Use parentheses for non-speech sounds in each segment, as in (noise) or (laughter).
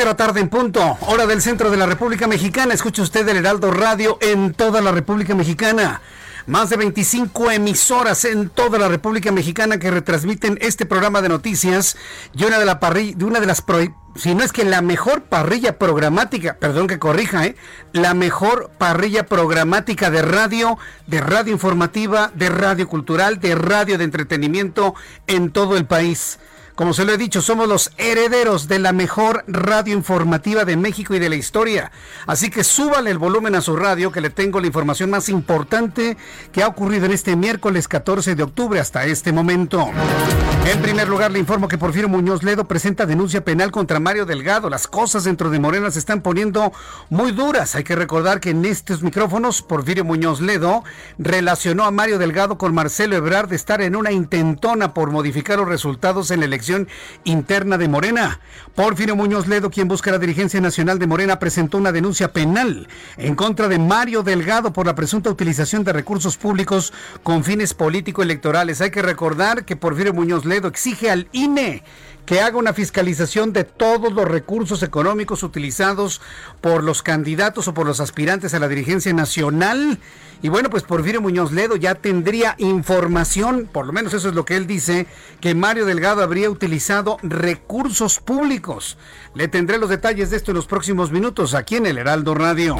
De la tarde en punto, hora del centro de la República Mexicana. Escucha usted el Heraldo Radio en toda la República Mexicana. Más de 25 emisoras en toda la República Mexicana que retransmiten este programa de noticias y una de, la parrilla, de una de las, si no es que la mejor parrilla programática, perdón que corrija, ¿eh? la mejor parrilla programática de radio, de radio informativa, de radio cultural, de radio de entretenimiento en todo el país. Como se lo he dicho, somos los herederos de la mejor radio informativa de México y de la historia. Así que súbale el volumen a su radio que le tengo la información más importante que ha ocurrido en este miércoles 14 de octubre hasta este momento. En primer lugar, le informo que Porfirio Muñoz Ledo presenta denuncia penal contra Mario Delgado. Las cosas dentro de Morena se están poniendo muy duras. Hay que recordar que en estos micrófonos, Porfirio Muñoz Ledo relacionó a Mario Delgado con Marcelo Ebrard de estar en una intentona por modificar los resultados en la elección interna de Morena. Porfirio Muñoz Ledo, quien busca la dirigencia nacional de Morena, presentó una denuncia penal en contra de Mario Delgado por la presunta utilización de recursos públicos con fines político-electorales. Hay que recordar que Porfirio Muñoz Ledo exige al INE que haga una fiscalización de todos los recursos económicos utilizados por los candidatos o por los aspirantes a la dirigencia nacional. Y bueno, pues Porfirio Muñoz Ledo ya tendría información, por lo menos eso es lo que él dice, que Mario Delgado habría utilizado recursos públicos. Le tendré los detalles de esto en los próximos minutos aquí en el Heraldo Radio.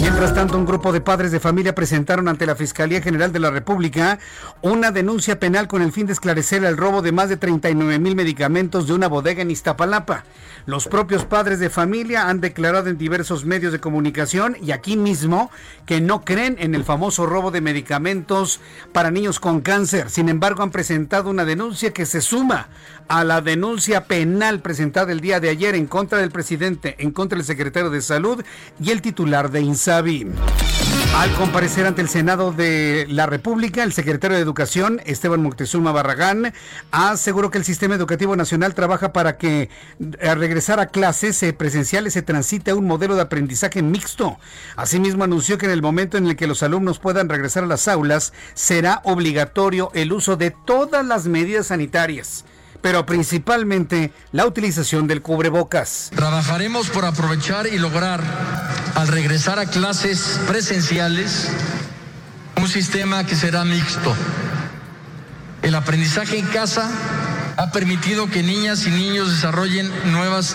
Mientras tanto, un grupo de padres de familia presentaron ante la Fiscalía General de la República una denuncia penal con el fin de esclarecer el robo de más de 39 mil medicamentos de una bodega en Iztapalapa. Los propios padres de familia han declarado en diversos medios de comunicación y aquí mismo que no creen en el famoso robo de medicamentos para niños con cáncer. Sin embargo, han presentado una denuncia que se suma a la denuncia penal presentada el día de ayer en contra del presidente, en contra del secretario de Salud y el titular de INSABI. Al comparecer ante el Senado de la República, el secretario de Educación, Esteban Moctezuma Barragán, aseguró que el sistema educativo nacional trabaja para que al regresar a clases eh, presenciales se transite a un modelo de aprendizaje mixto. Asimismo, anunció que en el momento en el que los alumnos puedan regresar a las aulas, será obligatorio el uso de todas las medidas sanitarias pero principalmente la utilización del cubrebocas. Trabajaremos por aprovechar y lograr, al regresar a clases presenciales, un sistema que será mixto. El aprendizaje en casa ha permitido que niñas y niños desarrollen nuevas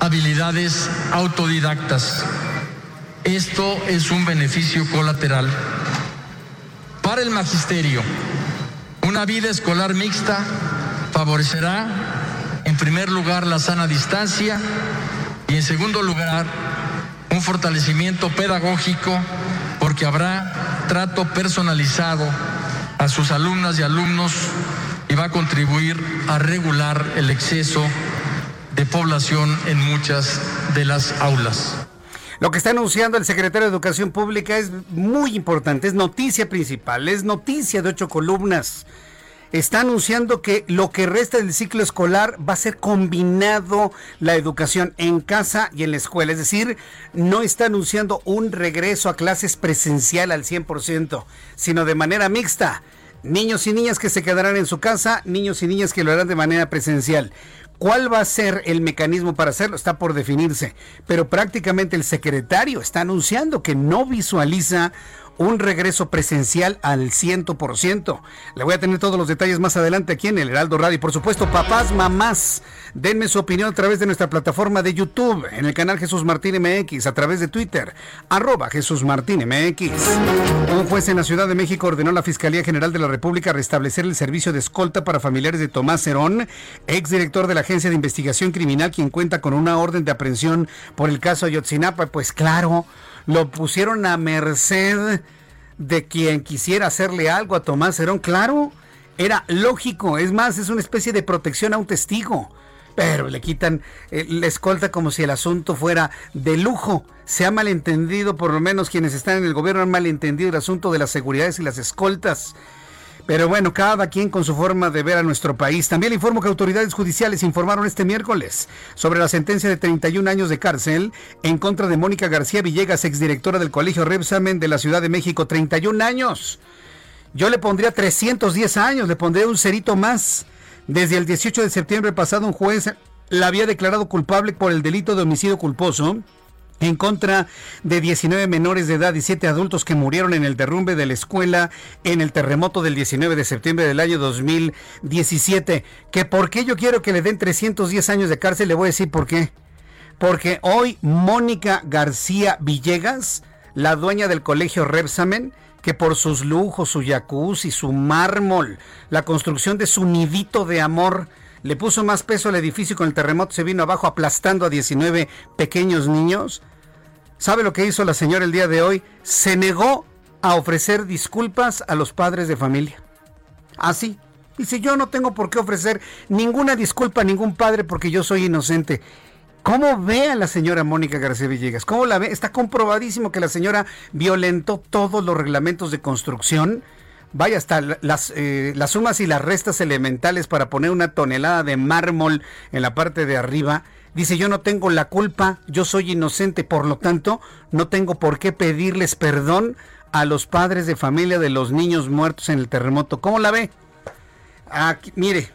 habilidades autodidactas. Esto es un beneficio colateral. Para el magisterio, una vida escolar mixta favorecerá, en primer lugar, la sana distancia y, en segundo lugar, un fortalecimiento pedagógico porque habrá trato personalizado a sus alumnas y alumnos y va a contribuir a regular el exceso de población en muchas de las aulas. Lo que está anunciando el secretario de Educación Pública es muy importante, es noticia principal, es noticia de ocho columnas. Está anunciando que lo que resta del ciclo escolar va a ser combinado la educación en casa y en la escuela. Es decir, no está anunciando un regreso a clases presencial al 100%, sino de manera mixta. Niños y niñas que se quedarán en su casa, niños y niñas que lo harán de manera presencial. ¿Cuál va a ser el mecanismo para hacerlo? Está por definirse. Pero prácticamente el secretario está anunciando que no visualiza un regreso presencial al 100%. Le voy a tener todos los detalles más adelante aquí en el Heraldo Radio. Por supuesto, papás, mamás, denme su opinión a través de nuestra plataforma de YouTube, en el canal Jesús Martín MX, a través de Twitter, arroba Jesús Martín MX. Un juez en la Ciudad de México ordenó a la Fiscalía General de la República restablecer el servicio de escolta para familiares de Tomás Herón, exdirector de la Agencia de Investigación Criminal, quien cuenta con una orden de aprehensión por el caso Ayotzinapa. Pues claro, lo pusieron a merced de quien quisiera hacerle algo a Tomás Herón. Claro, era lógico. Es más, es una especie de protección a un testigo. Pero le quitan eh, la escolta como si el asunto fuera de lujo. Se ha malentendido, por lo menos quienes están en el gobierno han malentendido el asunto de las seguridades y las escoltas. Pero bueno, cada quien con su forma de ver a nuestro país. También le informo que autoridades judiciales informaron este miércoles sobre la sentencia de 31 años de cárcel en contra de Mónica García Villegas, exdirectora del Colegio Repsamen de la Ciudad de México. 31 años. Yo le pondría 310 años, le pondría un cerito más. Desde el 18 de septiembre pasado, un juez la había declarado culpable por el delito de homicidio culposo en contra de 19 menores de edad y 7 adultos que murieron en el derrumbe de la escuela en el terremoto del 19 de septiembre del año 2017. Que por qué yo quiero que le den 310 años de cárcel, le voy a decir por qué. Porque hoy Mónica García Villegas, la dueña del colegio Repsamen, que por sus lujos, su jacuzzi, su mármol, la construcción de su nidito de amor, le puso más peso al edificio con el terremoto se vino abajo aplastando a 19 pequeños niños. ¿Sabe lo que hizo la señora el día de hoy? Se negó a ofrecer disculpas a los padres de familia. Así. Dice, yo no tengo por qué ofrecer ninguna disculpa a ningún padre porque yo soy inocente. ¿Cómo ve a la señora Mónica García Villegas? ¿Cómo la ve? Está comprobadísimo que la señora violentó todos los reglamentos de construcción. Vaya, hasta las, eh, las sumas y las restas elementales para poner una tonelada de mármol en la parte de arriba Dice, yo no tengo la culpa, yo soy inocente, por lo tanto, no tengo por qué pedirles perdón a los padres de familia de los niños muertos en el terremoto. ¿Cómo la ve? Aquí, mire,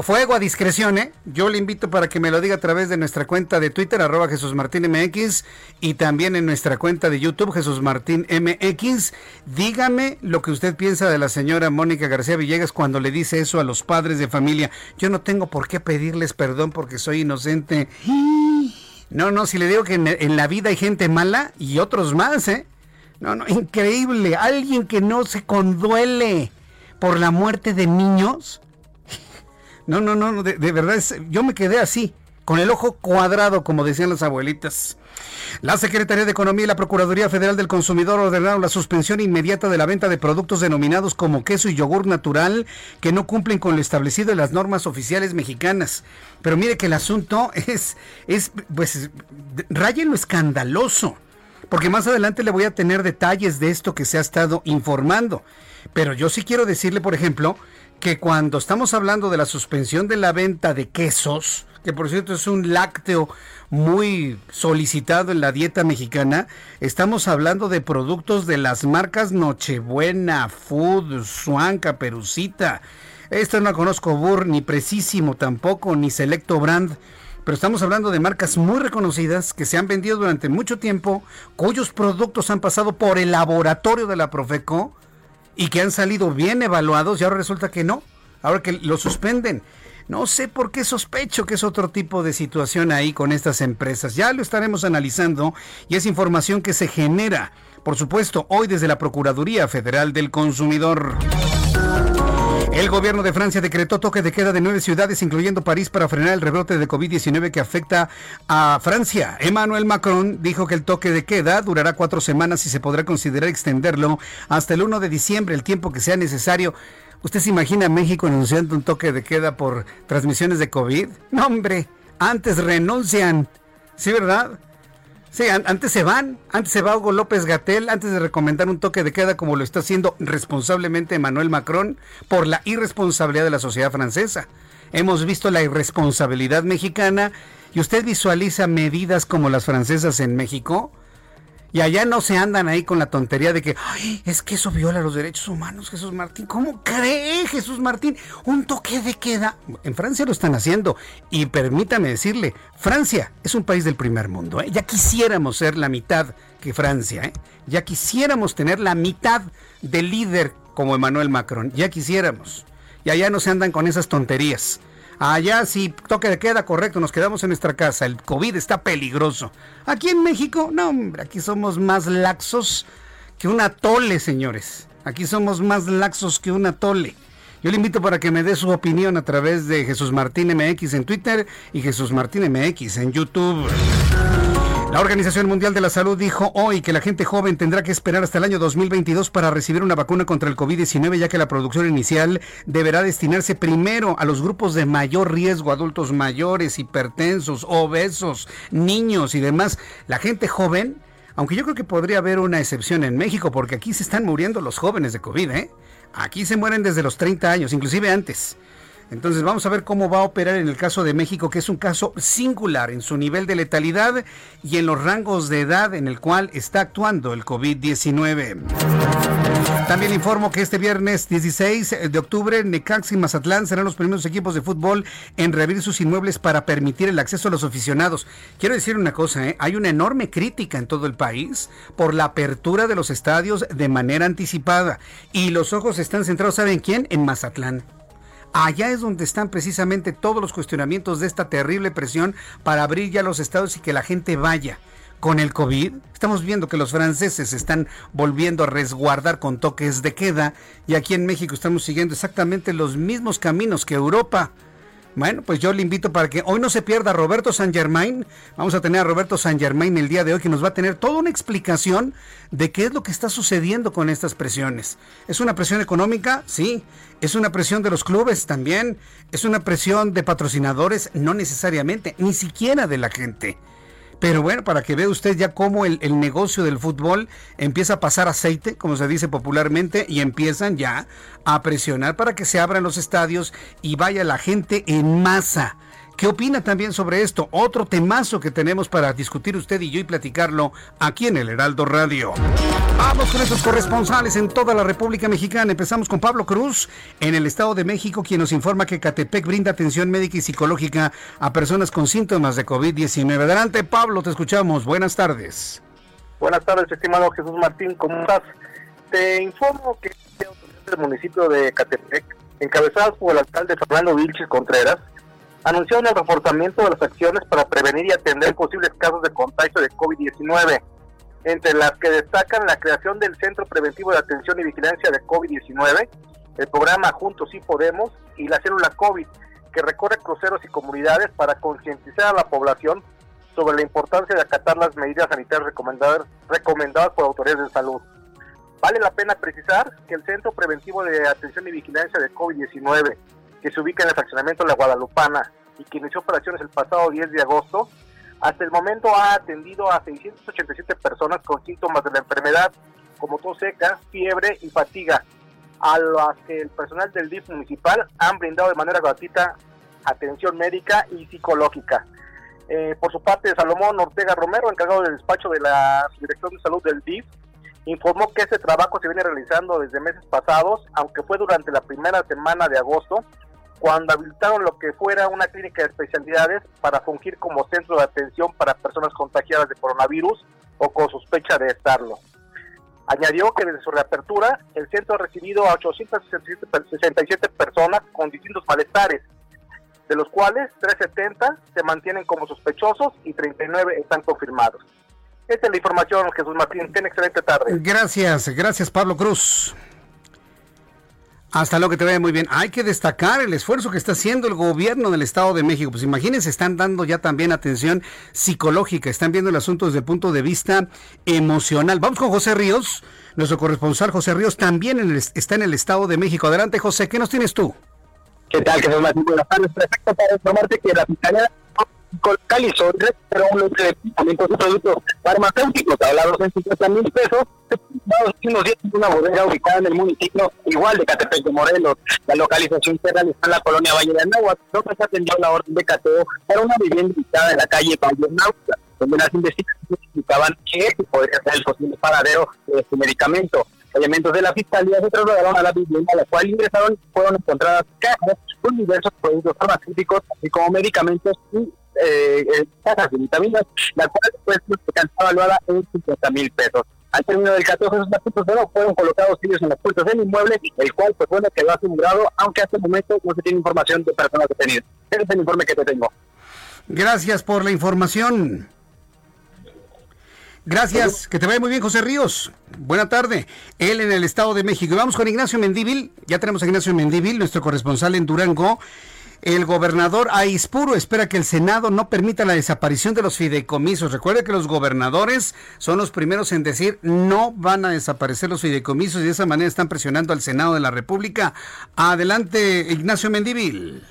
fuego a discreción, ¿eh? Yo le invito para que me lo diga a través de nuestra cuenta de Twitter, arroba Jesús Martín MX, y también en nuestra cuenta de YouTube, Jesús Martín MX. Dígame lo que usted piensa de la señora Mónica García Villegas cuando le dice eso a los padres de familia. Yo no tengo por qué pedirles perdón porque soy inocente. No, no, si le digo que en, la vida hay gente mala y otros más, ¿eh? No, no, increíble. Alguien que no se conduele por la muerte de niños no, no, no, de, verdad, yo me quedé así, con el ojo cuadrado, como decían las abuelitas. La Secretaría de Economía y la Procuraduría Federal del Consumidor ordenaron la suspensión inmediata de la venta de productos denominados como queso y yogur natural que no cumplen con lo establecido en las normas oficiales mexicanas. Pero mire que el asunto (laughs) es, es pues, raya lo escandaloso. Porque más adelante le voy a tener detalles de esto que se ha estado informando. Pero yo sí quiero decirle, por ejemplo, que cuando estamos hablando de la suspensión de la venta de quesos, que por cierto es un lácteo muy solicitado en la dieta mexicana, estamos hablando de productos de las marcas Nochebuena, Food, Swan, Caperucita. Esta no conozco Burr, ni Precisimo tampoco, ni Selecto Brand. Pero estamos hablando de marcas muy reconocidas que se han vendido durante mucho tiempo, cuyos productos han pasado por el laboratorio de la Profeco y que han salido bien evaluados y ahora resulta que no, ahora que lo suspenden. No sé por qué sospecho que es otro tipo de situación ahí con estas empresas. Ya lo estaremos analizando y es información que se genera, por supuesto, hoy desde la Procuraduría Federal del Consumidor. El gobierno de Francia decretó toque de queda de nueve ciudades, incluyendo París, para frenar el rebrote de COVID-19 que afecta a Francia. Emmanuel Macron dijo que el toque de queda durará cuatro semanas y se podrá considerar extenderlo hasta el 1 de diciembre, el tiempo que sea necesario. ¿Usted se imagina a México anunciando un toque de queda por transmisiones de COVID? No, hombre, antes renuncian. ¿Sí, verdad? Sí, antes se van, antes se va Hugo López Gatel, antes de recomendar un toque de queda como lo está haciendo responsablemente Emmanuel Macron por la irresponsabilidad de la sociedad francesa. Hemos visto la irresponsabilidad mexicana y usted visualiza medidas como las francesas en México. Y allá no se andan ahí con la tontería de que, Ay, es que eso viola los derechos humanos, Jesús Martín. ¿Cómo cree Jesús Martín? Un toque de queda. En Francia lo están haciendo. Y permítame decirle, Francia es un país del primer mundo. ¿eh? Ya quisiéramos ser la mitad que Francia. ¿eh? Ya quisiéramos tener la mitad del líder como Emmanuel Macron. Ya quisiéramos. Y allá no se andan con esas tonterías. Allá si toque de queda, correcto, nos quedamos en nuestra casa. El COVID está peligroso. Aquí en México, no, hombre, aquí somos más laxos que un atole, señores. Aquí somos más laxos que un atole. Yo le invito para que me dé su opinión a través de Jesús Martín MX en Twitter y Jesús Martín MX en YouTube. La Organización Mundial de la Salud dijo hoy que la gente joven tendrá que esperar hasta el año 2022 para recibir una vacuna contra el COVID-19, ya que la producción inicial deberá destinarse primero a los grupos de mayor riesgo, adultos mayores, hipertensos, obesos, niños y demás. La gente joven, aunque yo creo que podría haber una excepción en México, porque aquí se están muriendo los jóvenes de COVID, ¿eh? Aquí se mueren desde los 30 años, inclusive antes. Entonces vamos a ver cómo va a operar en el caso de México, que es un caso singular en su nivel de letalidad y en los rangos de edad en el cual está actuando el COVID-19. También informo que este viernes 16 de octubre, Necax y Mazatlán serán los primeros equipos de fútbol en reabrir sus inmuebles para permitir el acceso a los aficionados. Quiero decir una cosa, ¿eh? hay una enorme crítica en todo el país por la apertura de los estadios de manera anticipada y los ojos están centrados, ¿saben quién? En Mazatlán. Allá es donde están precisamente todos los cuestionamientos de esta terrible presión para abrir ya los estados y que la gente vaya. Con el COVID, estamos viendo que los franceses están volviendo a resguardar con toques de queda y aquí en México estamos siguiendo exactamente los mismos caminos que Europa. Bueno, pues yo le invito para que hoy no se pierda Roberto San Germain. Vamos a tener a Roberto San Germain el día de hoy que nos va a tener toda una explicación de qué es lo que está sucediendo con estas presiones. ¿Es una presión económica? Sí. ¿Es una presión de los clubes? También. ¿Es una presión de patrocinadores? No necesariamente, ni siquiera de la gente. Pero bueno, para que vea usted ya cómo el, el, negocio del fútbol empieza a pasar aceite, como se dice popularmente, y empiezan ya a presionar para que se abran los estadios y vaya la gente en masa. ¿Qué opina también sobre esto? Otro temazo que tenemos para discutir usted y yo y platicarlo aquí en el Heraldo Radio. Vamos con esos corresponsales en toda la República Mexicana. Empezamos con Pablo Cruz en el Estado de México, quien nos informa que Catepec brinda atención médica y psicológica a personas con síntomas de COVID-19. Adelante, Pablo, te escuchamos. Buenas tardes. Buenas tardes, estimado Jesús Martín. ¿Cómo estás? Te informo que el municipio de Catepec, encabezadas por el alcalde Fernando Vilches Contreras, anunciaron el reforzamiento de las acciones para prevenir y atender posibles casos de contagio de COVID-19, entre las que destacan la creación del Centro Preventivo de Atención y Vigilancia de COVID-19, el programa Juntos y Podemos y la célula COVID, que recorre cruceros y comunidades para concientizar a la población sobre la importancia de acatar las medidas sanitarias recomendadas, recomendadas por autoridades de salud. Vale la pena precisar que el Centro Preventivo de Atención y Vigilancia de COVID-19 que se ubica en el fraccionamiento La Guadalupana y que inició operaciones el pasado 10 de agosto, hasta el momento ha atendido a 687 personas con síntomas de la enfermedad, como tos seca, fiebre y fatiga, a las que el personal del DIF municipal han brindado de manera gratuita atención médica y psicológica. Eh, por su parte, Salomón Ortega Romero, encargado del despacho de la Dirección de Salud del DIF, informó que este trabajo se viene realizando desde meses pasados, aunque fue durante la primera semana de agosto, cuando habilitaron lo que fuera una clínica de especialidades para fungir como centro de atención para personas contagiadas de coronavirus o con sospecha de estarlo. Añadió que desde su reapertura, el centro ha recibido a 867 personas con distintos malestares, de los cuales 370 se mantienen como sospechosos y 39 están confirmados. Esta es la información, Jesús Martín. Ten excelente tarde. Gracias, gracias Pablo Cruz. Hasta luego, que te vaya muy bien. Hay que destacar el esfuerzo que está haciendo el gobierno del Estado de México. Pues imagínense, están dando ya también atención psicológica, están viendo el asunto desde el punto de vista emocional. Vamos con José Ríos, nuestro corresponsal José Ríos también está en el Estado de México. Adelante, José, ¿qué nos tienes tú? ¿Qué tal? Que Buenas tardes. Perfecto para informarte que la Fiscalía localizó y recuperó un lote de productos farmacéuticos hablados en 50 mil pesos unos días en una bodega ubicada en el municipio igual de Catepec de Morelos. La localización se realizó en la colonia Valle de Anáhuac, donde se atendió la orden de cateo para una vivienda ubicada en la calle Valle de donde las investigaciones indicaban que podría ser el posible paradero de este medicamento. Elementos de la fiscalía se trasladaron a la vivienda a la cual ingresaron y fueron encontradas cajas con diversos productos farmacéuticos, así como medicamentos y eh, eh cajas de vitaminas, la cual pues, estaba evaluada en 50 mil pesos. Al término del 14 de esos fueron colocados ellos en las puertas del inmueble, el cual pues bueno quedó asegurado, aunque hasta el momento no se tiene información de personas detenidas. Ese es el informe que te tengo. Gracias por la información. Gracias, que te vaya muy bien, José Ríos. Buena tarde. Él en el Estado de México. Y vamos con Ignacio Mendívil. Ya tenemos a Ignacio Mendívil, nuestro corresponsal en Durango. El gobernador Aispuro espera que el Senado no permita la desaparición de los fideicomisos. Recuerde que los gobernadores son los primeros en decir no van a desaparecer los fideicomisos y de esa manera están presionando al Senado de la República. Adelante, Ignacio Mendívil.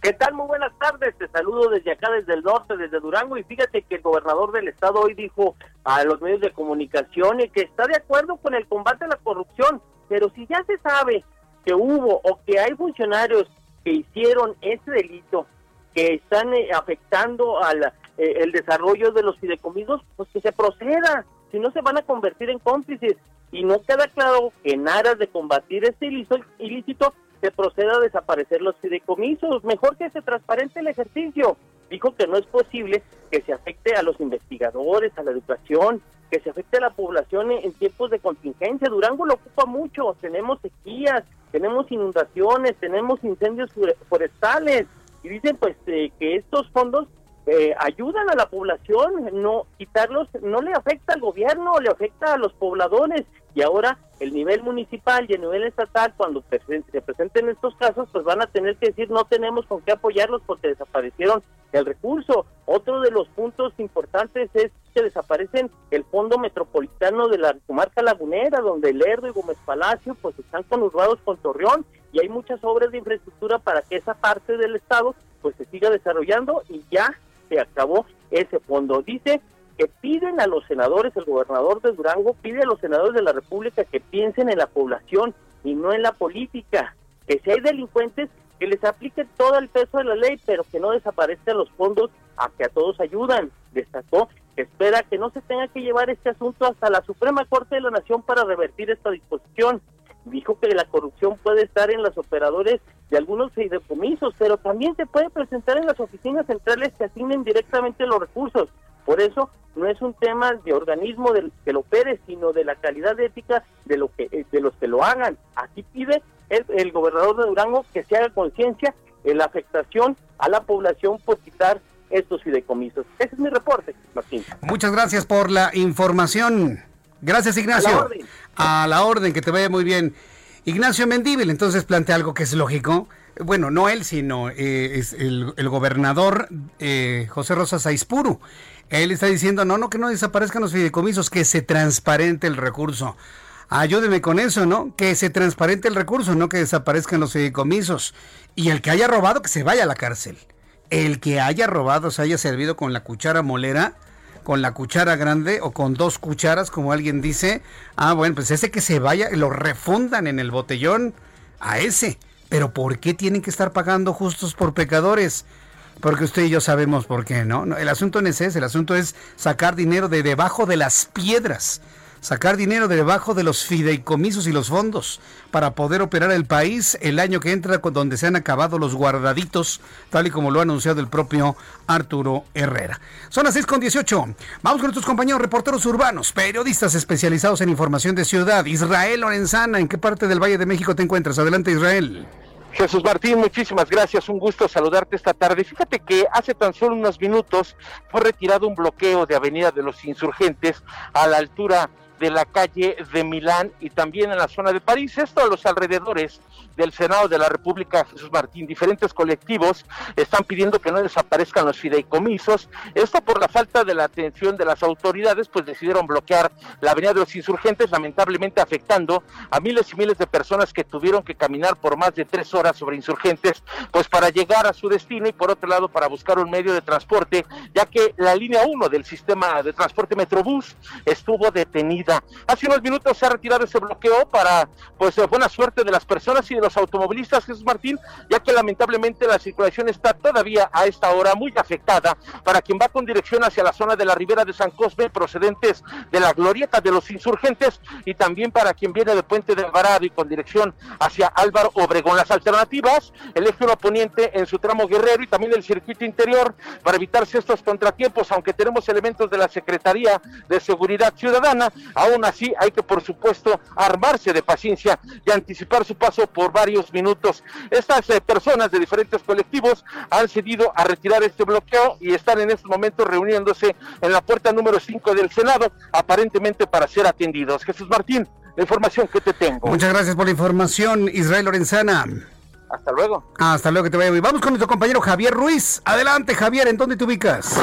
¿Qué tal? Muy buenas tardes. Te saludo desde acá, desde el norte, desde Durango. Y fíjate que el gobernador del estado hoy dijo a los medios de comunicación que está de acuerdo con el combate a la corrupción. Pero si ya se sabe que hubo o que hay funcionarios que hicieron ese delito, que están eh, afectando al eh, el desarrollo de los fideicomisos, pues que se proceda, si no se van a convertir en cómplices. Y no queda claro que en aras de combatir este ilícito se proceda a desaparecer los fideicomisos, mejor que se transparente el ejercicio. Dijo que no es posible que se afecte a los investigadores, a la educación, que se afecte a la población en, tiempos de contingencia. Durango lo ocupa mucho, tenemos sequías, tenemos inundaciones, tenemos incendios forestales y dicen pues eh, que estos fondos eh, ayudan a la población, no quitarlos no le afecta al gobierno, le afecta a los pobladores y ahora el nivel municipal y el nivel estatal cuando se presenten estos casos pues van a tener que decir no tenemos con qué apoyarlos porque desaparecieron el recurso. Otro de los puntos importantes es que desaparecen el fondo metropolitano de la comarca lagunera donde Lerdo y Gómez Palacio pues están conurbados con Torreón y hay muchas obras de infraestructura para que esa parte del estado pues se siga desarrollando y ya se acabó ese fondo. Dice que piden a los senadores, el gobernador de Durango pide a los senadores de la República que piensen en la población y no en la política, que si hay delincuentes, que les aplique todo el peso de la ley, pero que no desaparezcan los fondos a que a todos ayudan. Destacó que espera que no se tenga que llevar este asunto hasta la Suprema Corte de la Nación para revertir esta disposición. Dijo que la corrupción puede estar en los operadores de algunos fideicomisos, pero también se puede presentar en las oficinas centrales que asignen directamente los recursos. Por eso no es un tema de organismo del que lo opere, sino de la calidad ética de lo que eh, de los que lo hagan. Aquí pide el, gobernador de Durango que se haga conciencia en la afectación a la población por quitar estos fideicomisos. Ese es mi reporte, Martín. Muchas gracias por la información. Gracias, Ignacio. A la orden. A la orden, que te vaya muy bien. Ignacio Mendíbil entonces plantea algo que es lógico. Bueno, no él, sino eh, es el, gobernador eh, José Rosa Saispuru. Él está diciendo, no, no, que no desaparezcan los fideicomisos, que se transparente el recurso. Ayúdeme con eso, ¿no? Que se transparente el recurso, no que desaparezcan los fideicomisos. Y el que haya robado, que se vaya a la cárcel. El que haya robado, se haya servido con la cuchara molera, con la cuchara grande o con dos cucharas, como alguien dice. Ah, bueno, pues ese que se vaya, lo refundan en el botellón a ese. Pero ¿por qué tienen que estar pagando justos por pecadores? Porque usted y yo sabemos por qué, ¿no? El asunto no es ese, el asunto es sacar dinero de debajo de las piedras, sacar dinero de debajo de los fideicomisos y los fondos para poder operar el país el año que entra, donde se han acabado los guardaditos, tal y como lo ha anunciado el propio Arturo Herrera. Son las 6 con 18. Vamos con nuestros compañeros reporteros urbanos, periodistas especializados en información de ciudad. Israel Lorenzana, ¿en qué parte del Valle de México te encuentras? Adelante, Israel. Jesús Martín, muchísimas gracias, un gusto saludarte esta tarde. Fíjate que hace tan solo unos minutos fue retirado un bloqueo de Avenida de los Insurgentes a la altura de la calle de Milán y también en la zona de París. Esto a los alrededores del Senado de la República, Jesús Martín. Diferentes colectivos están pidiendo que no desaparezcan los fideicomisos. Esto por la falta de la atención de las autoridades, pues decidieron bloquear la avenida de los insurgentes, lamentablemente afectando a miles y miles de personas que tuvieron que caminar por más de tres horas sobre insurgentes, pues para llegar a su destino y por otro lado para buscar un medio de transporte, ya que la línea 1 del sistema de transporte Metrobús estuvo detenida Hace unos minutos se ha retirado ese bloqueo para pues buena suerte de las personas y de los los automovilistas, Jesús Martín, ya que lamentablemente la circulación está todavía a esta hora muy afectada para quien va con dirección hacia la zona de la ribera de San Cosme, procedentes de la glorieta de los insurgentes, y también para quien viene de Puente de Alvarado y con dirección hacia Álvaro Obregón. Las alternativas, el eje poniente en su tramo guerrero y también el circuito interior para evitarse estos contratiempos, aunque tenemos elementos de la Secretaría de Seguridad Ciudadana, aún así hay que por supuesto armarse de paciencia y anticipar su paso por varios minutos. Estas eh, personas de diferentes colectivos han cedido a retirar este bloqueo y están en estos momentos reuniéndose en la puerta número 5 del Senado, aparentemente para ser atendidos. Jesús Martín, la información que te tengo. Muchas gracias por la información, Israel Lorenzana. Hasta luego. Hasta luego que te vaya muy. Vamos con nuestro compañero Javier Ruiz. Adelante, Javier, ¿en dónde te ubicas?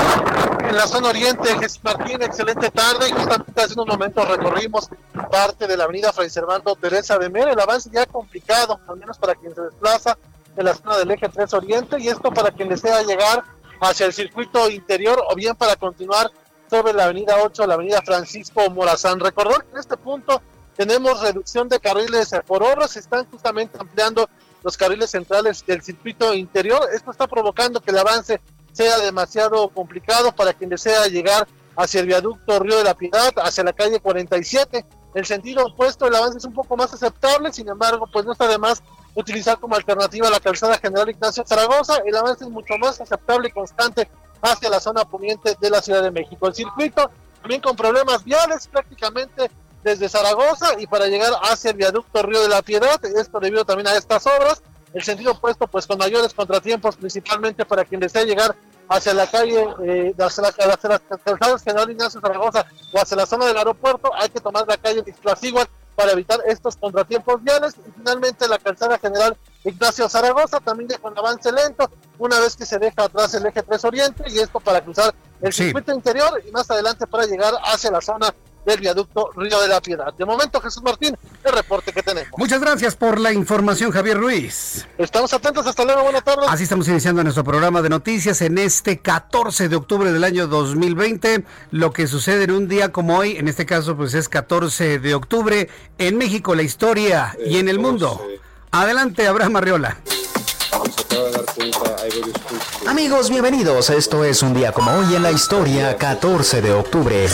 En la zona oriente, Jesús Martín, excelente tarde. Justamente hace unos momentos recorrimos parte de la avenida Fray Servando Teresa de Mer. El avance ya complicado, al menos para quien se desplaza en la zona del eje 3 Oriente. Y esto para quien desea llegar hacia el circuito interior o bien para continuar sobre la avenida 8, la avenida Francisco Morazán. Recordar que en este punto tenemos reducción de carriles por hora, se están justamente ampliando los carriles centrales del circuito interior. Esto está provocando que el avance sea demasiado complicado para quien desea llegar hacia el viaducto Río de la Piedad, hacia la calle 47. El sentido opuesto, el avance es un poco más aceptable, sin embargo, pues no está de más utilizar como alternativa la calzada General Ignacio Zaragoza. El avance es mucho más aceptable y constante hacia la zona poniente de la Ciudad de México. El circuito también con problemas viales, prácticamente desde Zaragoza y para llegar hacia el viaducto Río de la Piedad, esto debido también a estas obras, el sentido opuesto pues con mayores contratiempos principalmente para quien desea llegar hacia la calle, eh, hacia, la, hacia las General Ignacio Zaragoza o hacia la zona del aeropuerto, hay que tomar la calle Igual para evitar estos contratiempos viales. Y finalmente la calzada general Ignacio Zaragoza también deja un avance lento una vez que se deja atrás el eje 3 Oriente y esto para cruzar el circuito interior y más adelante para llegar hacia la zona del viaducto Río de la Piedad. De momento, Jesús Martín, el reporte que tenemos. Muchas gracias por la información, Javier Ruiz. Estamos atentos, hasta luego, buenas tardes. Así estamos iniciando nuestro programa de noticias en este 14 de octubre del año 2020. Lo que sucede en un día como hoy, en este caso, pues es 14 de octubre, en México, la historia y en el mundo. Adelante, Abraham Arriola. Amigos, bienvenidos. Esto es un día como hoy en la historia, 14 de octubre.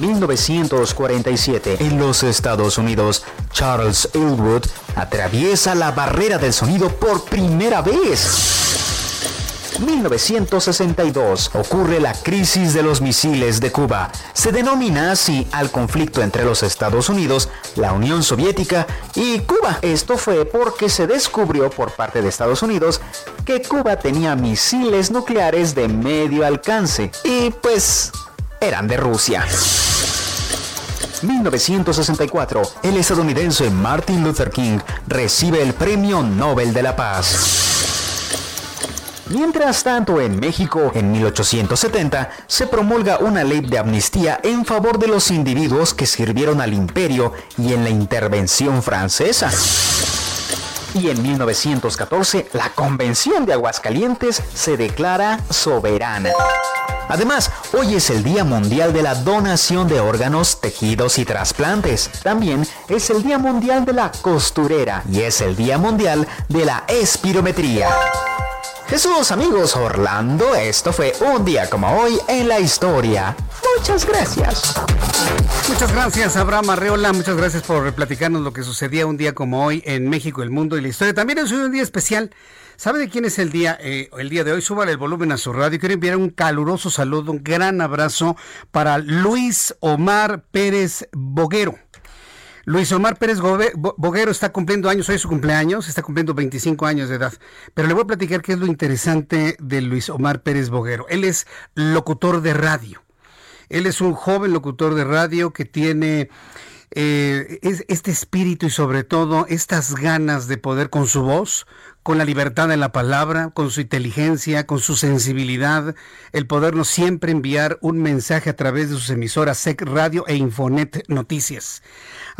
1947, en los Estados Unidos, Charles Elwood atraviesa la barrera del sonido por primera vez. 1962 ocurre la crisis de los misiles de Cuba. Se denomina así al conflicto entre los Estados Unidos, la Unión Soviética y Cuba. Esto fue porque se descubrió por parte de Estados Unidos que Cuba tenía misiles nucleares de medio alcance. Y pues eran de Rusia. 1964, el estadounidense Martin Luther King recibe el Premio Nobel de la Paz. Mientras tanto, en México, en 1870, se promulga una ley de amnistía en favor de los individuos que sirvieron al imperio y en la intervención francesa. Y en 1914, la Convención de Aguascalientes se declara soberana. Además, hoy es el Día Mundial de la Donación de Órganos, Tejidos y Trasplantes. También es el Día Mundial de la Costurera y es el Día Mundial de la Espirometría. Jesús amigos Orlando, esto fue un día como hoy en la historia. Muchas gracias. Muchas gracias, Abraham Arreola. Muchas gracias por platicarnos lo que sucedía un día como hoy en México, el mundo y la historia. También es un día especial ¿Sabe de quién es el día, eh, el día de hoy? Súbale el volumen a su radio. Quiero enviar un caluroso saludo, un gran abrazo para Luis Omar Pérez Boguero. Luis Omar Pérez Boguero está cumpliendo años, hoy es su cumpleaños, está cumpliendo 25 años de edad. Pero le voy a platicar qué es lo interesante de Luis Omar Pérez Boguero. Él es locutor de radio. Él es un joven locutor de radio que tiene eh, este espíritu y sobre todo estas ganas de poder con su voz, con la libertad de la palabra, con su inteligencia, con su sensibilidad, el podernos siempre enviar un mensaje a través de sus emisoras SEC Radio e Infonet Noticias.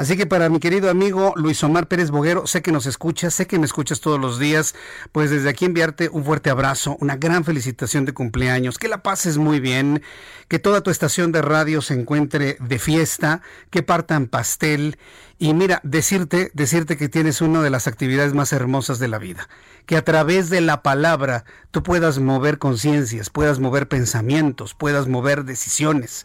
Así que para mi querido amigo Luis Omar Pérez Boguero, sé que nos escuchas, sé que me escuchas todos los días, pues desde aquí enviarte un fuerte abrazo, una gran felicitación de cumpleaños, que la pases muy bien, que toda tu estación de radio se encuentre de fiesta, que partan pastel Y mira, decirte, decirte que tienes una de las actividades más hermosas de la vida, que a través de la palabra tú puedas mover conciencias, puedas mover pensamientos, puedas mover decisiones.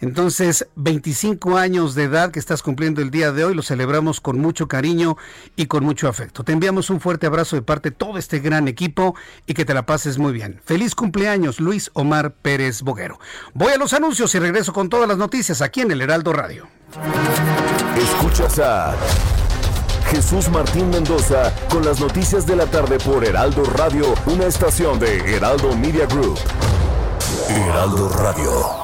Entonces, 25 años de edad que estás cumpliendo el día de hoy, lo celebramos con mucho cariño y con mucho afecto. Te enviamos un fuerte abrazo de parte de todo este gran equipo y que te la pases muy bien. Feliz cumpleaños, Luis Omar Pérez Boguero. Voy a los anuncios y regreso con todas las noticias aquí en el Heraldo Radio. Escuchas a Jesús Martín Mendoza con las noticias de la tarde por Heraldo Radio, una estación de Heraldo Media Group. Heraldo Radio.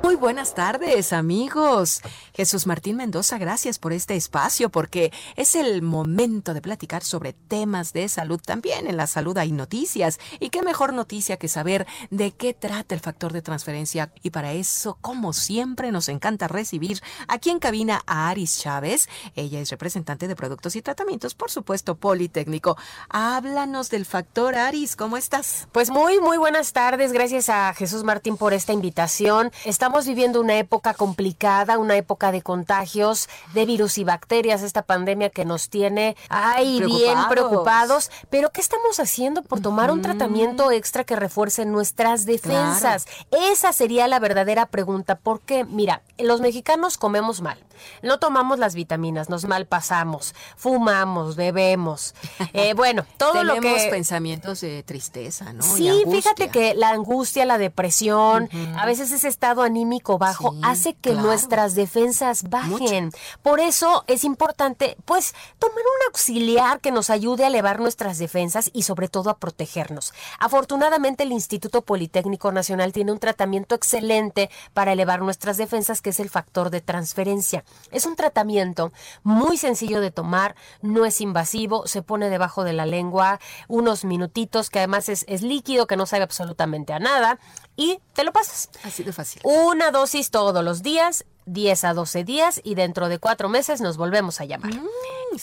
Muy buenas tardes, amigos. Jesús Martín Mendoza, gracias por este espacio, porque es el momento de platicar sobre temas de salud. También en la salud hay noticias. Y qué mejor noticia que saber de qué trata el factor de transferencia. Y para eso, como siempre, nos encanta recibir aquí en cabina a Aris Chávez. Ella es representante de productos y tratamientos, por supuesto, Politécnico. Háblanos del factor Aris, ¿cómo estás? Pues muy, muy buenas tardes. Gracias a Jesús Martín por esta invitación. Estamos viviendo una época complicada, una época de contagios de virus y bacterias, esta pandemia que nos tiene, ay, bien preocupados. Pero ¿qué estamos haciendo por tomar un tratamiento extra que refuerce nuestras defensas? Esa sería la verdadera pregunta. Porque, mira, los mexicanos comemos mal. No tomamos las vitaminas, nos malpasamos, fumamos, bebemos. Eh, (laughs) bueno, todo lo que... Tenemos pensamientos de tristeza, ¿no? Sí, fíjate que la angustia, la depresión, a veces ese estado anímico bajo hace que claro. nuestras defensas bajen. Por eso es importante, pues, tomar un auxiliar que nos ayude a elevar nuestras defensas y sobre todo a protegernos. Afortunadamente el Instituto Politécnico Nacional tiene un tratamiento excelente para elevar nuestras defensas, que es el factor de transferencia. Es un tratamiento muy sencillo de tomar, no es invasivo, se pone debajo de la lengua unos minutitos, que además es, es líquido, que no sabe absolutamente a nada, y te lo pasas. Así de fácil. Una dosis todos los días, 10 a 12 días, y dentro de cuatro meses nos volvemos a llamar.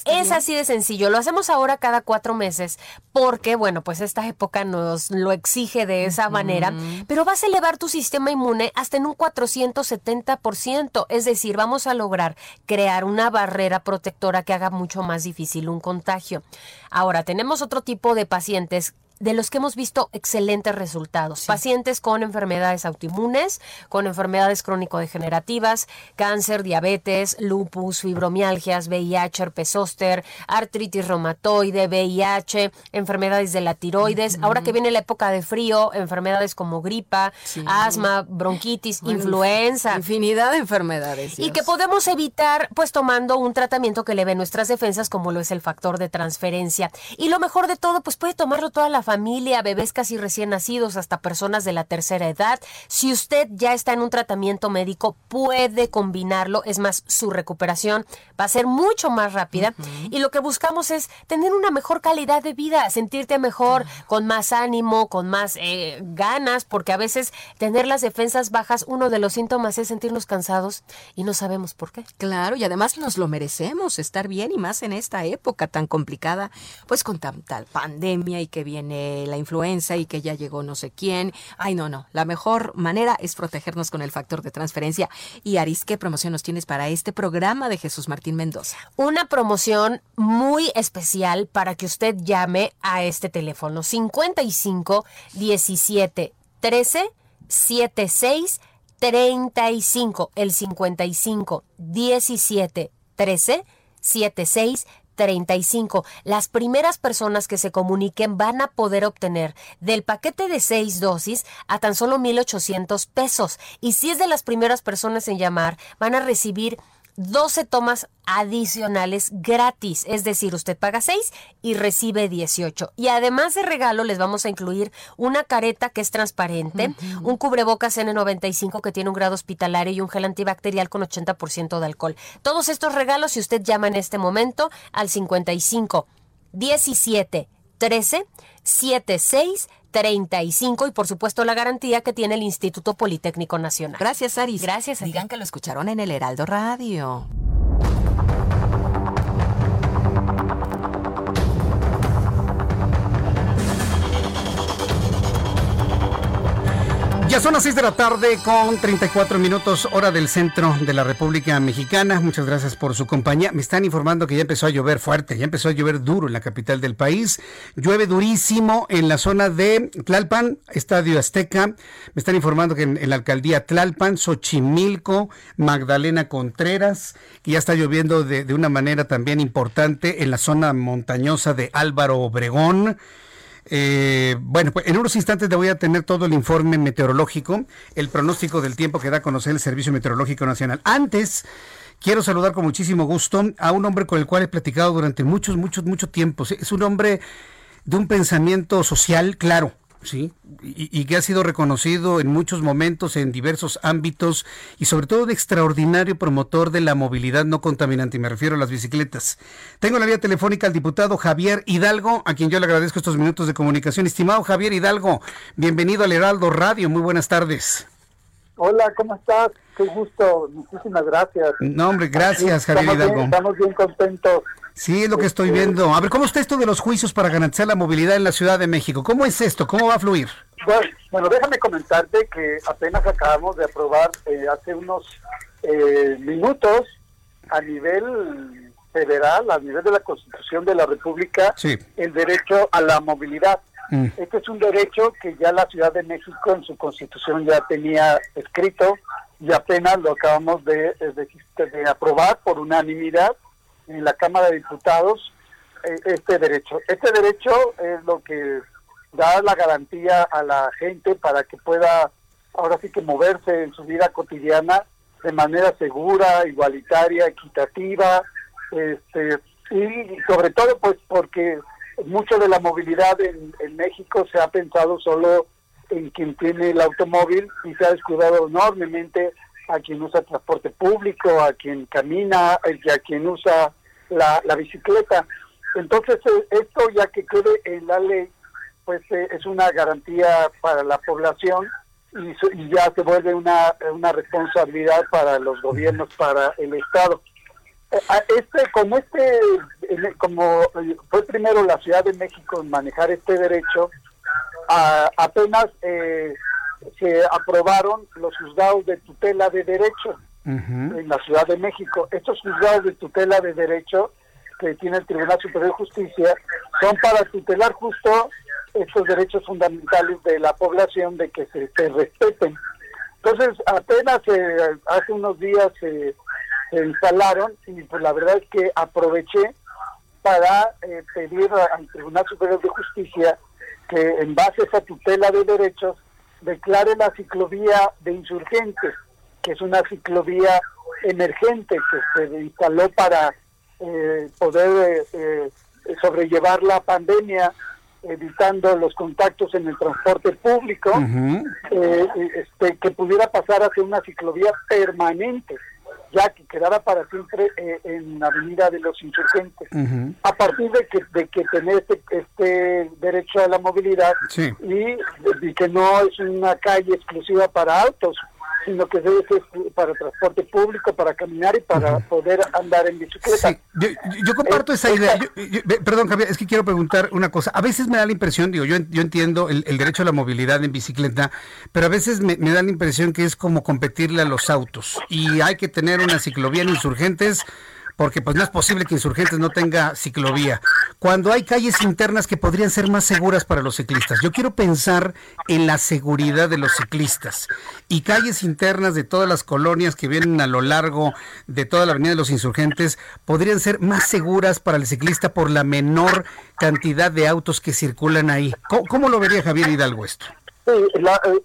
Es así de sencillo. Lo hacemos ahora cada cuatro meses porque, bueno, pues esta época nos lo exige de esa manera, pero vas a elevar tu sistema inmune hasta en un 470%. Es decir, vamos a lograr crear una barrera protectora que haga mucho más difícil un contagio. Ahora, tenemos otro tipo de pacientes de los que hemos visto excelentes resultados. Pacientes con enfermedades autoinmunes, con enfermedades crónico-degenerativas, cáncer, diabetes, lupus, fibromialgias, VIH, herpes zóster, artritis reumatoide, VIH, enfermedades de la tiroides. Ahora que viene la época de frío, enfermedades como gripa, asma, bronquitis, Bueno, influenza. Infinidad de enfermedades. Y que podemos evitar pues tomando un tratamiento que eleve nuestras defensas como lo es el factor de transferencia. Y lo mejor de todo pues puede tomarlo toda la familia, bebés casi recién nacidos hasta personas de la tercera edad. Si usted ya está en un tratamiento médico puede combinarlo, es más su recuperación va a ser mucho más rápida y lo que buscamos es tener una mejor calidad de vida, sentirte mejor, con más ánimo, con más eh, ganas, porque a veces tener las defensas bajas, uno de los síntomas es sentirnos cansados y no sabemos por qué. Claro, y además nos lo merecemos, estar bien y más en esta época tan complicada, pues con tanta pandemia y que viene la influenza y que ya llegó no sé quién. Ay, no, no, la mejor manera es protegernos con el factor de transferencia. Y Aris, ¿qué promoción nos tienes para este programa de Jesús Martín Mendoza? Una promoción muy especial para que usted llame a este teléfono 55 17 13 76 35 el 55 17 13 76 35. Las primeras personas que se comuniquen van a poder obtener del paquete de seis dosis a tan solo 1,800 pesos. Y si es de las primeras personas en llamar, van a recibir 12 tomas adicionales gratis. Es decir, usted paga 6 y recibe 18. Y además de regalo, les vamos a incluir una careta que es transparente, un cubrebocas N95 que tiene un grado hospitalario y un gel antibacterial con 80% de alcohol. Todos estos regalos, si usted llama en este momento al 55 17 13 7635 y por supuesto la garantía que tiene el Instituto Politécnico Nacional. Gracias, Aris. Gracias. Digan que lo escucharon en el Heraldo Radio. Son las 6 de la tarde con 34 minutos hora del centro de la República Mexicana. Muchas gracias por su compañía. Me están informando que ya empezó a llover fuerte, ya empezó a llover duro en la capital del país. Llueve durísimo en la zona de Tlalpan, Estadio Azteca. Me están informando que en, la alcaldía Tlalpan, Xochimilco, Magdalena Contreras, ya está lloviendo de una manera también importante en la zona montañosa de Álvaro Obregón. Eh, bueno, pues en unos instantes te voy a tener todo el informe meteorológico, el pronóstico del tiempo que da a conocer el Servicio Meteorológico Nacional. Antes, quiero saludar con muchísimo gusto a un hombre con el cual he platicado durante muchos, muchos, mucho tiempo. Es un hombre de un pensamiento social claro Sí, y, que ha sido reconocido en muchos momentos en diversos ámbitos y sobre todo de extraordinario promotor de la movilidad no contaminante, y me refiero a las bicicletas. Tengo la vía telefónica al diputado Javier Hidalgo, a quien yo le agradezco estos minutos de comunicación. Estimado Javier Hidalgo, bienvenido al Heraldo Radio, muy buenas tardes. Hola, ¿cómo estás? Qué gusto, muchísimas gracias. No, hombre, gracias, Javier Hidalgo. estamos bien contentos Sí, es lo que estoy viendo. A ver, ¿cómo está esto de los juicios para garantizar la movilidad en la Ciudad de México? ¿Cómo es esto? ¿Cómo va a fluir? Bueno, déjame comentarte que apenas acabamos de aprobar eh, hace unos eh, minutos a nivel federal, a nivel de la Constitución de la República, el derecho a la movilidad. Mm. Este es un derecho que ya la Ciudad de México en su Constitución ya tenía escrito y apenas lo acabamos de, de aprobar por unanimidad en la Cámara de Diputados eh, este derecho. Este derecho es lo que da la garantía a la gente para que pueda ahora sí que moverse en su vida cotidiana de manera segura, igualitaria, equitativa, este, y sobre todo pues porque mucho de la movilidad en, en México se ha pensado solo en quien tiene el automóvil y se ha descuidado enormemente a quien usa transporte público, a quien camina, y a quien usa la, bicicleta. Entonces, eh, esto ya que quede en la ley, pues eh, es una garantía para la población y, ya se vuelve una, una responsabilidad para los gobiernos, para el Estado. Eh, este, como este, como fue primero la Ciudad de México en manejar este derecho, apenas se aprobaron los juzgados de tutela de derecho en la Ciudad de México. Estos juzgados de tutela de derecho que tiene el Tribunal Superior de Justicia son para tutelar justo estos derechos fundamentales de la población de que se, respeten. Entonces, apenas eh, hace unos días se instalaron y pues la verdad es que aproveché para eh, pedir al Tribunal Superior de Justicia que en base a esa tutela de derechos declare la ciclovía de insurgentes, que es una ciclovía emergente que se instaló para eh, poder eh, sobrellevar la pandemia evitando los contactos en el transporte público, eh, este, que pudiera pasar hacia una ciclovía permanente, ya que quedara para siempre en la Avenida de los Insurgentes. A partir de que, de que tener este, este derecho a la movilidad y, y, que no es una calle exclusiva para autos, sino que debe ser para transporte público, para caminar y para poder andar en bicicleta. yo, comparto esa idea. perdón, Javier, es que quiero preguntar una cosa. A veces me da la impresión, digo, yo, yo entiendo el, derecho a la movilidad en bicicleta, pero a veces me, me da la impresión que es como competirle a los autos y hay que tener una ciclovía en insurgentes porque pues no es posible que Insurgentes no tenga ciclovía. Cuando hay calles internas que podrían ser más seguras para los ciclistas. Yo quiero pensar en la seguridad de los ciclistas y calles internas de todas las colonias que vienen a lo largo de toda la Avenida de los Insurgentes podrían ser más seguras para el ciclista por la menor cantidad de autos que circulan ahí. ¿Cómo, lo vería Javier Hidalgo esto? Sí,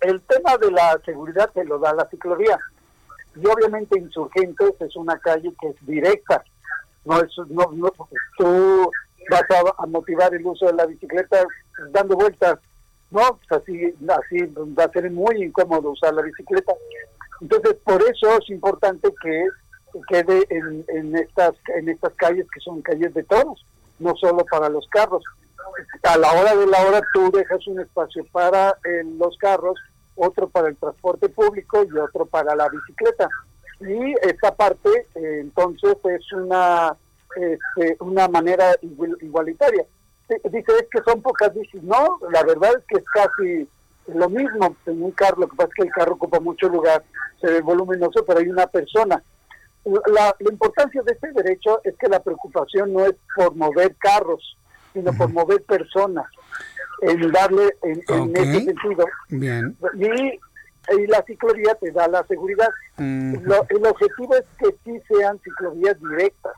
el tema de la seguridad se lo da la ciclovía y obviamente Insurgentes es una calle que es directa. No, es, no, no tú vas a, motivar el uso de la bicicleta dando vueltas. No, así, así va a ser muy incómodo usar la bicicleta. Entonces, por eso es importante que quede en, en, estas, en estas calles que son calles de todos, no solo para los carros. a la hora de la hora tú dejas un espacio para eh, los carros, otro para el transporte público y otro para la bicicleta. Y esta parte, eh, entonces, es una, este, una manera igualitaria. Dice, es que son pocas bicis. No, la verdad es que es casi lo mismo en un carro, lo que pasa es que el carro ocupa mucho lugar, se ve voluminoso, pero hay una persona. La, importancia de este derecho es que la preocupación no es por mover carros, sino por mover personas, en darle en, ese sentido. Bien. Y, la ciclovía te da la seguridad. el objetivo es que sí sean ciclovías directas.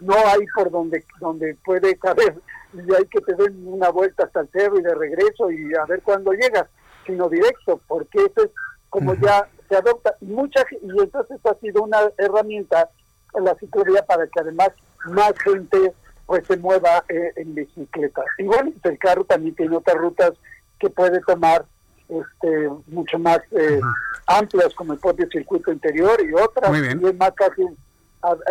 No hay por donde donde puede caber y hay que te den una vuelta hasta el cerro y de regreso y a ver cuándo llegas, sino directo, porque eso es como ya se adopta. Y, mucha, y entonces ha sido una herramienta en la ciclovía para que además más gente pues se mueva eh, en bicicleta. Y bueno, el carro también tiene otras rutas que puede tomar este mucho más eh, amplias como el propio circuito interior y otras y es más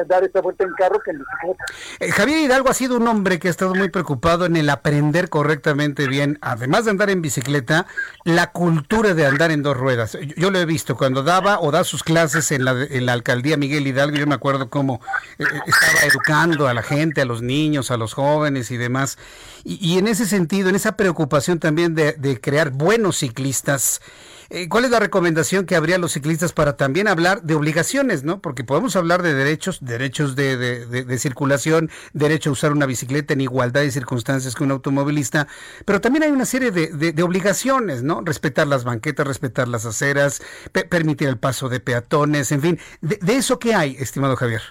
dar esta vuelta en carro que en bicicleta. Eh, Javier Hidalgo ha sido un hombre que ha estado muy preocupado en el aprender correctamente bien, además de andar en bicicleta, la cultura de andar en dos ruedas. Yo, lo he visto cuando daba o da sus clases en la, alcaldía Miguel Hidalgo, yo me acuerdo cómo eh, eh, estaba educando a la gente, a los niños, a los jóvenes y demás. Y, en ese sentido, en esa preocupación también de crear buenos ciclistas, eh, ¿Cuál es la recomendación que habría los ciclistas para también hablar de obligaciones, no? Porque podemos hablar de derechos, derechos de, circulación, derecho a usar una bicicleta en igualdad de circunstancias que un automovilista, pero también hay una serie de, obligaciones, ¿no? Respetar las banquetas, respetar las aceras, permitir el paso de peatones, en fin. ¿De, eso qué hay, estimado Javier?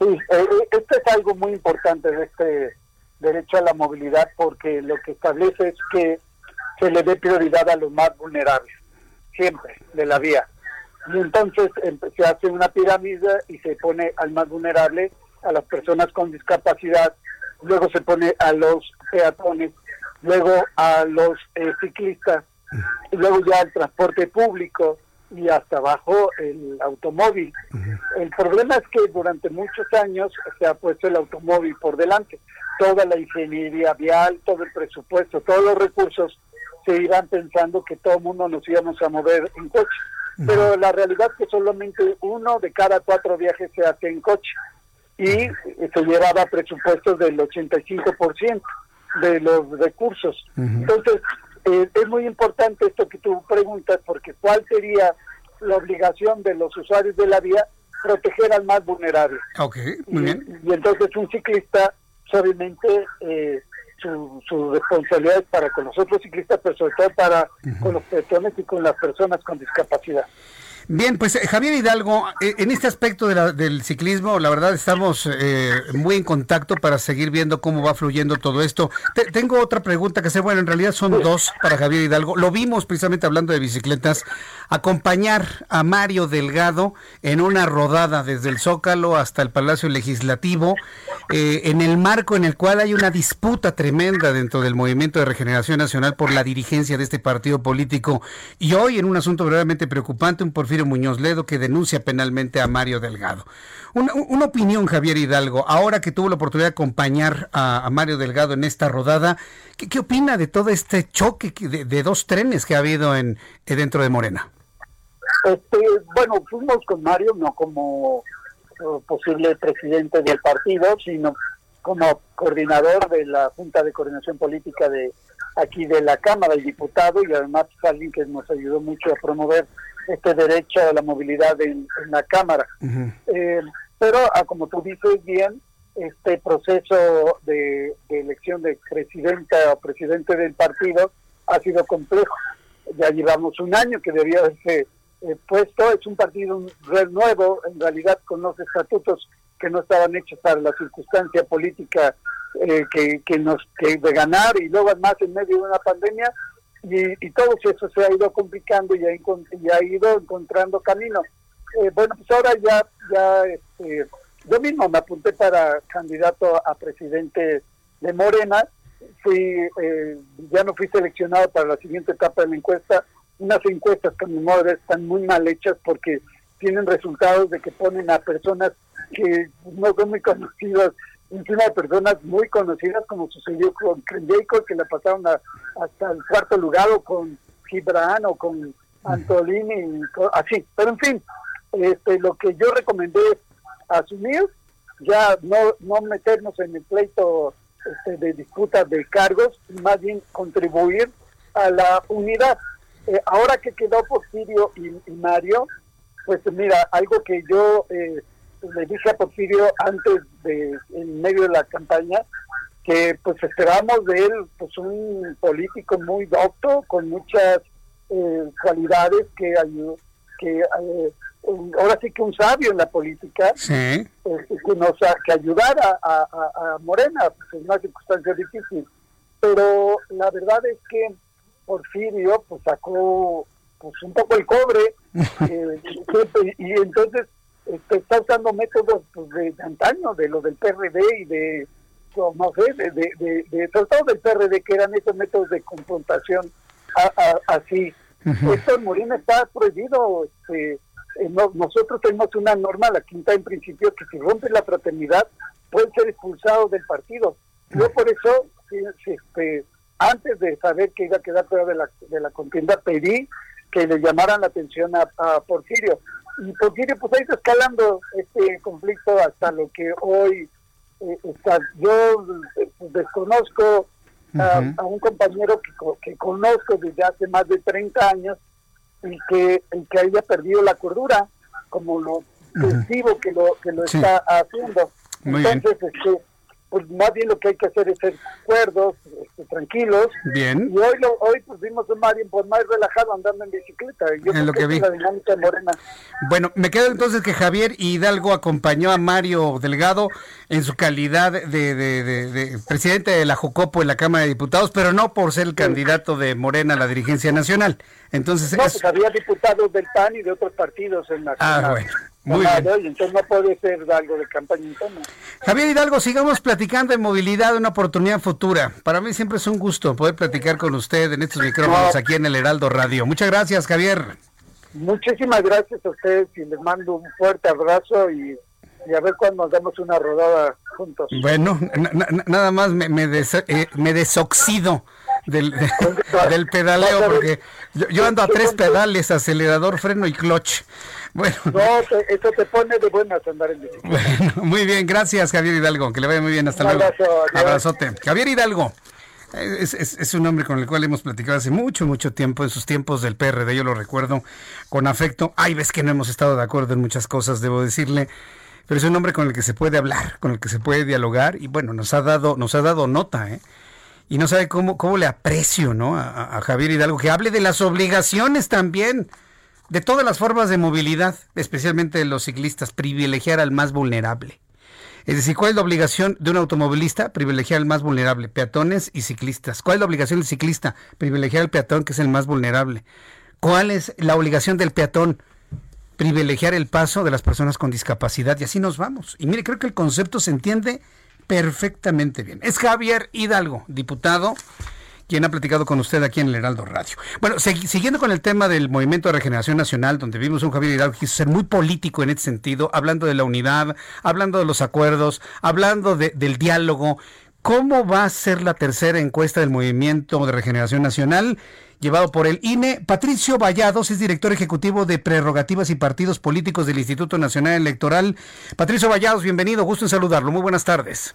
Sí, eh, eh, esto es algo muy importante de este derecho a la movilidad porque lo que establece es que se le dé prioridad a los más vulnerables siempre de la vía. Y entonces se hace una pirámide y se pone al más vulnerable, a las personas con discapacidad, luego se pone a los peatones, luego a los eh, ciclistas, y luego ya el transporte público y hasta abajo el automóvil. El problema es que durante muchos años se ha puesto el automóvil por delante. Toda la ingeniería vial, todo el presupuesto, todos los recursos se irán pensando que todo el mundo nos íbamos a mover en coche. Pero la realidad es que solamente uno de cada cuatro viajes se hace en coche y se llevaba presupuestos del 85% de los recursos. Entonces, eh, es muy importante esto que tú preguntas, porque ¿cuál sería la obligación de los usuarios de la vía? Proteger al más vulnerable. Ok, muy bien. Y, entonces un ciclista, obviamente, eh, su, responsabilidad para con los otros ciclistas, pero sobre todo para con los peatones y con las personas con discapacidad. Bien, pues eh, Javier Hidalgo, eh, en este aspecto del ciclismo, la verdad estamos eh, muy en contacto para seguir viendo cómo va fluyendo todo esto. tengo otra pregunta que hacer, bueno, en realidad son dos para Javier Hidalgo. Lo vimos precisamente hablando de bicicletas, acompañar a Mario Delgado en una rodada desde el Zócalo hasta el Palacio Legislativo, en el marco en el cual hay una disputa tremenda dentro del Movimiento de Regeneración Nacional por la dirigencia de este partido político. Y hoy en un asunto verdaderamente preocupante, un porfirio Muñoz Ledo que denuncia penalmente a Mario Delgado. Una, opinión, Javier Hidalgo, ahora que tuvo la oportunidad de acompañar a, Mario Delgado en esta rodada, ¿qué, opina de todo este choque de, dos trenes que ha habido en eh, dentro de Morena? Este, bueno, fuimos con Mario no como eh, posible presidente del partido, sino como coordinador de la Junta de Coordinación Política de aquí de la Cámara, el diputado, y además alguien que nos ayudó mucho a promover este derecho a la movilidad en, la Cámara. Eh, pero, ah, como tú dices bien, este proceso de, elección de presidenta o presidente del partido ha sido complejo. Ya llevamos un año que debía haberse eh, puesto, es un partido nuevo, en realidad con los estatutos que no estaban hechos para la circunstancia política eh, que, que nos que de ganar y luego además en medio de una pandemia y, todo eso se ha ido complicando y ha, ha ido encontrando camino. Eh, bueno, pues ahora ya, ya este, yo mismo me apunté para candidato a presidente de Morena, fui, eh, ya no fui seleccionado para la siguiente etapa de la encuesta, unas encuestas que a mi modo están muy mal hechas porque tienen resultados de que ponen a personas que no son muy conocidas encima de personas muy conocidas, como sucedió con Jacob, que la pasaron hasta el cuarto lugar, o con Gibran, o con Antolini, así. Pero en fin, este, lo que yo recomendé es asumir, ya no, no meternos en el pleito este, de disputas de cargos, más bien contribuir a la unidad. Eh, ahora que quedó Porfirio y, Mario, pues mira, algo que yo eh, le dije a Porfirio antes de, en medio de la campaña, que pues esperamos de él pues un político muy docto, con muchas eh, cualidades que que ahora sí que un sabio en la política que nos que ayudara a, Morena pues, en una circunstancia difícil pero la verdad es que Porfirio pues sacó pues un poco el cobre (laughs) eh, y entonces este, está usando métodos pues, de, antaño, de lo del PRD y de, no sé, de, de, de, todo del PRD, que eran esos métodos de confrontación así. Esto en Morena está prohibido. Este, eh, nosotros tenemos una norma, la quinta en principio, que si rompe la fraternidad puede ser expulsado del partido. Yo por eso, este, antes de saber que iba a quedar fuera de la, de la contienda, pedí que le llamaran la atención a, Porfirio. Y Porfirio pues ahí está escalando este conflicto hasta lo que hoy eh, está. Yo pues, desconozco a, un compañero que, que conozco desde hace más de 30 años y que, el que haya perdido la cordura, como lo uh que lo, que lo está haciendo. Entonces, este, pues más bien lo que hay que hacer es ser cuerdos, este, tranquilos. Bien. Y hoy lo, hoy pues vimos a Mario por más relajado andando en bicicleta. Yo en lo que, vi. La dinámica morena. Bueno, me queda entonces que Javier Hidalgo acompañó a Mario Delgado en su calidad de, de, de, presidente de la Jocopo en la Cámara de Diputados, pero no por ser el candidato de Morena a la dirigencia nacional. Entonces, no, pues había diputados del PAN y de otros partidos en la Ah, bueno. Muy bien. entonces no puede ser algo de campaña interna. Javier Hidalgo, sigamos platicando de movilidad, una oportunidad futura. Para mí siempre es un gusto poder platicar con usted en estos micrófonos aquí en el Heraldo Radio. Muchas gracias, Javier. Muchísimas gracias a ustedes y les mando un fuerte abrazo y, a ver cuándo nos damos una rodada juntos. Bueno, nada más me, me, eh, me desoxido del, (laughs) del pedaleo, porque yo, ando a tres pedales, acelerador, freno y clutch. Bueno. No, eso te pone de buenas andar en bicicleta. Bueno, (laughs) muy bien, gracias Javier Hidalgo, que le vaya muy bien, hasta luego. Abrazote. Javier Hidalgo. Es, es, es, un hombre con el cual hemos platicado hace mucho, mucho tiempo, en sus tiempos del PRD, yo lo recuerdo con afecto. Ay, ves que no hemos estado de acuerdo en muchas cosas, debo decirle, pero es un hombre con el que se puede hablar, con el que se puede dialogar y bueno, nos ha dado, nos ha dado nota, ¿eh? Y no sabe cómo, cómo le aprecio ¿no? A, Javier Hidalgo, que hable de las obligaciones también, de todas las formas de movilidad, especialmente de los ciclistas, privilegiar al más vulnerable. Es decir, ¿cuál es la obligación de un automovilista? Privilegiar al más vulnerable, peatones y ciclistas. ¿Cuál es la obligación del ciclista? Privilegiar al peatón, que es el más vulnerable. ¿Cuál es la obligación del peatón? Privilegiar el paso de las personas con discapacidad. Y así nos vamos. Y mire, creo que el concepto se entiende perfectamente bien. Es Javier Hidalgo, diputado quien ha platicado con usted aquí en el Heraldo Radio. Bueno, siguiendo con el tema del Movimiento de Regeneración Nacional, donde vimos un Javier Hidalgo que quiso ser muy político en este sentido, hablando de la unidad, hablando de los acuerdos, hablando del diálogo. ¿Cómo va a ser la tercera encuesta del Movimiento de Regeneración Nacional? Llevado por el INE. Patricio Vallados es director ejecutivo de prerrogativas y partidos políticos del Instituto Nacional Electoral. Patricio Vallados, bienvenido, gusto en saludarlo. Muy buenas tardes.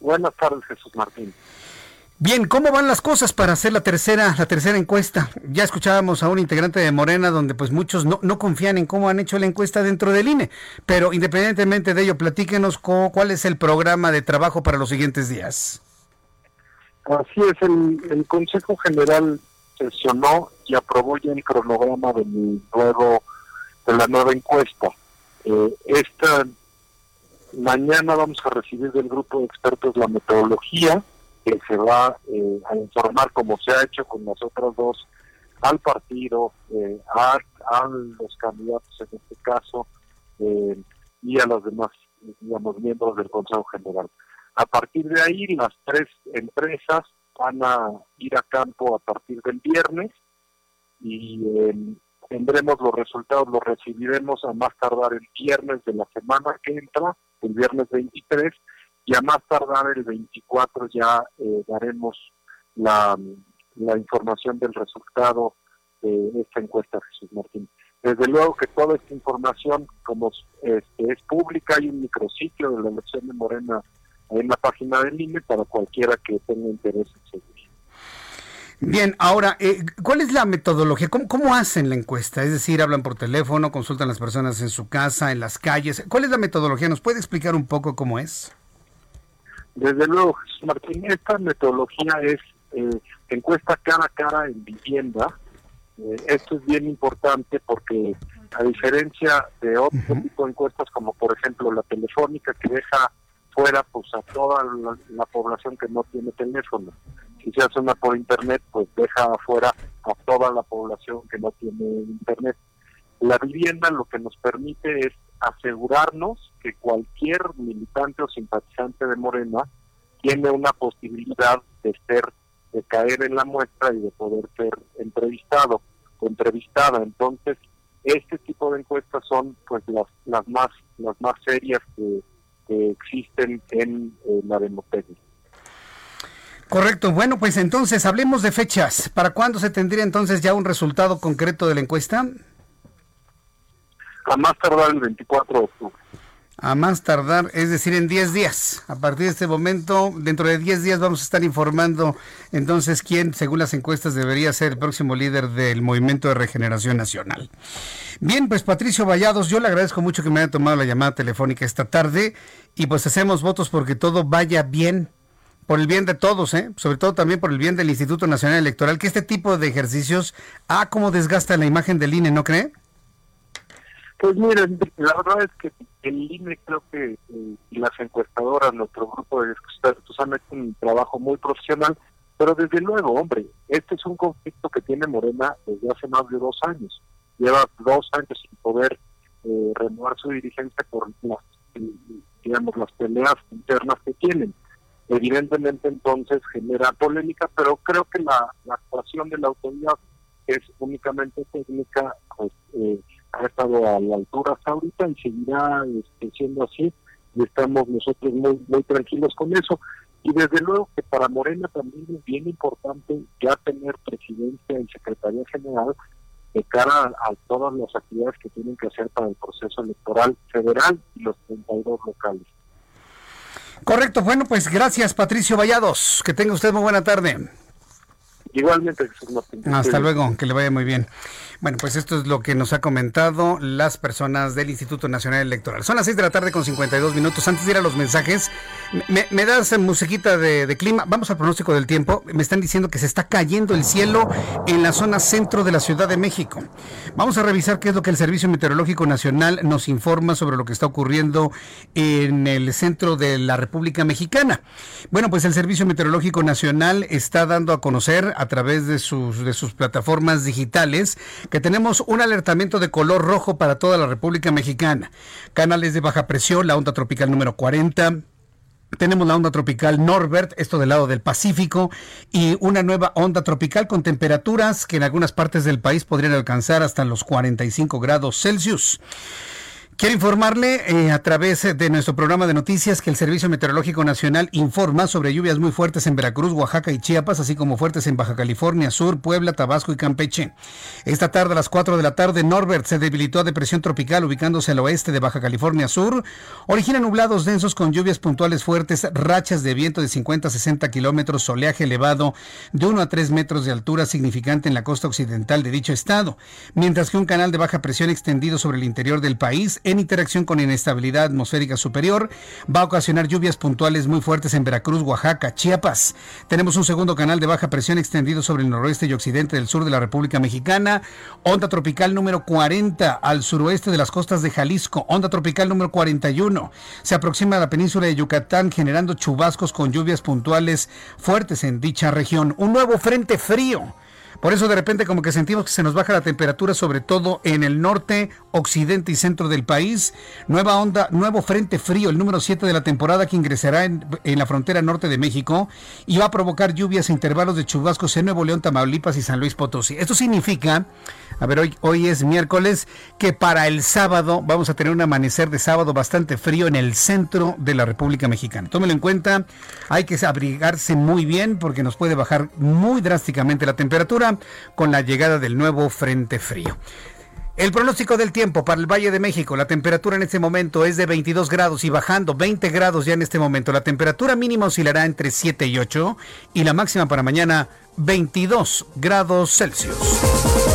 Buenas tardes, Jesús Martín. Bien, ¿cómo van las cosas para hacer la tercera, la tercera encuesta? Ya escuchábamos a un integrante de Morena donde pues muchos no, no confían en cómo han hecho la encuesta dentro del INE, pero independientemente de ello, platíquenos cuál es el programa de trabajo para los siguientes días. Así es, el, Consejo General sesionó y aprobó ya el cronograma del nuevo, de la nueva encuesta. Eh, esta mañana vamos a recibir del grupo de expertos la metodología que se va eh, a informar como se ha hecho con los otros dos al partido, eh, a, a, los candidatos en este caso y a los demás, digamos, miembros del Consejo General. A partir de ahí, las tres empresas van a ir a campo a partir del viernes y em, tendremos los resultados, los recibiremos a más tardar el viernes de la semana que entra, el viernes 23, y a más tardar el 24 ya eh, daremos la, información del resultado de esta encuesta, Jesús Martín. Desde luego que toda esta información, como este, es pública, hay un micrositio de la elección de Morena en la página del INE para cualquiera que tenga interés en seguir. Bien, ahora, eh, ¿cuál es la metodología? ¿Cómo, ¿Cómo hacen la encuesta? Es decir, hablan por teléfono, consultan a las personas en su casa, en las calles. ¿Cuál es la metodología? ¿Nos puede explicar un poco cómo es? Desde luego, Jesús Martín, esta metodología es eh, encuesta cara a cara en vivienda. Eh, esto es bien importante porque a diferencia de otro tipo de encuestas como por ejemplo la telefónica que deja fuera pues a toda la, población que no tiene teléfono. Si se hace una por internet, pues deja afuera a toda la población que no tiene internet. La vivienda lo que nos permite es asegurarnos que cualquier militante o simpatizante de Morena tiene una posibilidad de ser, de caer en la muestra y de poder ser entrevistado o entrevistada. Entonces, este tipo de encuestas son pues las, las más las más serias que que existen en, la democracia. Correcto. Bueno, pues entonces hablemos de fechas. ¿Para cuándo se tendría entonces ya un resultado concreto de la encuesta? A más tardar el 24 de octubre. A más tardar, es decir, en 10 días. A partir de este momento, dentro de 10 días vamos a estar informando entonces quién, según las encuestas, debería ser el próximo líder del Movimiento de Regeneración Nacional. Bien, pues Patricio Vallados, yo le agradezco mucho que me haya tomado la llamada telefónica esta tarde y pues hacemos votos porque todo vaya bien, por el bien de todos, ¿eh? sobre todo también por el bien del Instituto Nacional Electoral, que este tipo de ejercicios, ah, como desgasta la imagen del INE, ¿no cree? Pues miren, la verdad es que el INE creo que eh, las encuestadoras, nuestro grupo de expertos han hecho un trabajo muy profesional, pero desde luego, hombre, este es un conflicto que tiene Morena desde hace más de dos años. Lleva dos años sin poder eh, renovar su dirigencia por las, digamos, las peleas internas que tienen. Evidentemente entonces genera polémica, pero creo que la, actuación de la autoridad es únicamente técnica, pues, eh, ha estado a la altura hasta ahorita y seguirá este, siendo así y estamos nosotros muy, muy tranquilos con eso. Y desde luego que para Morena también es bien importante ya tener presidencia y secretaría general de cara a, todas las actividades que tienen que hacer para el proceso electoral federal y los 32 locales. Correcto, bueno, pues gracias Patricio Vallados, que tenga usted muy buena tarde. Igualmente, Hasta luego, que le vaya muy bien. Bueno, pues esto es lo que nos ha comentado las personas del Instituto Nacional Electoral. Son las 6 de la tarde con 52 minutos. Antes de ir a los mensajes, me, das musiquita de, clima. Vamos al pronóstico del tiempo. Me están diciendo que se está cayendo el cielo en la zona centro de la Ciudad de México. Vamos a revisar qué es lo que el Servicio Meteorológico Nacional nos informa sobre lo que está ocurriendo en el centro de la República Mexicana. Bueno, pues el Servicio Meteorológico Nacional está dando a conocer a través de sus, de sus plataformas digitales que tenemos un alertamiento de color rojo para toda la República Mexicana. Canales de baja presión, la onda tropical número 40. Tenemos la onda tropical Norbert, esto del lado del Pacífico, y una nueva onda tropical con temperaturas que en algunas partes del país podrían alcanzar hasta los 45 grados Celsius. Quiero informarle eh, a través de nuestro programa de noticias que el Servicio Meteorológico Nacional informa sobre lluvias muy fuertes en Veracruz, Oaxaca y Chiapas, así como fuertes en Baja California Sur, Puebla, Tabasco y Campeche. Esta tarde a las 4 de la tarde, Norbert se debilitó a depresión tropical ubicándose al oeste de Baja California Sur. Origina nublados densos con lluvias puntuales fuertes, rachas de viento de 50 a 60 kilómetros, oleaje elevado de 1 a 3 metros de altura significante en la costa occidental de dicho estado, mientras que un canal de baja presión extendido sobre el interior del país en interacción con inestabilidad atmosférica superior, va a ocasionar lluvias puntuales muy fuertes en Veracruz, Oaxaca, Chiapas. Tenemos un segundo canal de baja presión extendido sobre el noroeste y occidente del sur de la República Mexicana, onda tropical número 40 al suroeste de las costas de Jalisco, onda tropical número 41. Se aproxima a la península de Yucatán generando chubascos con lluvias puntuales fuertes en dicha región. Un nuevo frente frío Por eso de repente como que sentimos que se nos baja la temperatura, sobre todo en el norte, occidente y centro del país. Nueva onda, nuevo frente frío, el número 7 de la temporada que ingresará en, la frontera norte de México y va a provocar lluvias e intervalos de chubascos en Nuevo León, Tamaulipas y San Luis Potosí. Esto significa, a ver, hoy, hoy es miércoles, que para el sábado vamos a tener un amanecer de sábado bastante frío en el centro de la República Mexicana. Tómelo en cuenta, hay que abrigarse muy bien porque nos puede bajar muy drásticamente la temperatura con la llegada del nuevo frente frío. El pronóstico del tiempo para el Valle de México, la temperatura en este momento es de 22 grados y bajando 20 grados ya en este momento. La temperatura mínima oscilará entre 7 y 8 y la máxima para mañana 22 grados Celsius.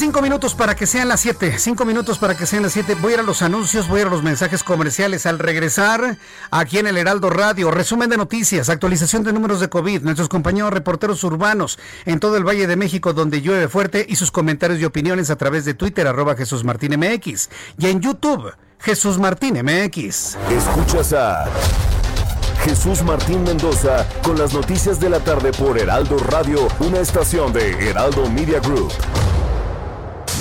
Cinco minutos para que sean las siete. Cinco minutos para que sean las siete. Voy a ir a los anuncios, voy a ir a los mensajes comerciales. Al regresar, aquí en el Heraldo Radio, resumen de noticias, actualización de números de COVID, nuestros compañeros reporteros urbanos en todo el Valle de México donde llueve fuerte y sus comentarios y opiniones a través de Twitter, arroba Jesús Martín MX. Y en YouTube, Jesús Martín MX. Escuchas a Jesús Martín Mendoza con las noticias de la tarde por Heraldo Radio, una estación de Heraldo Media Group.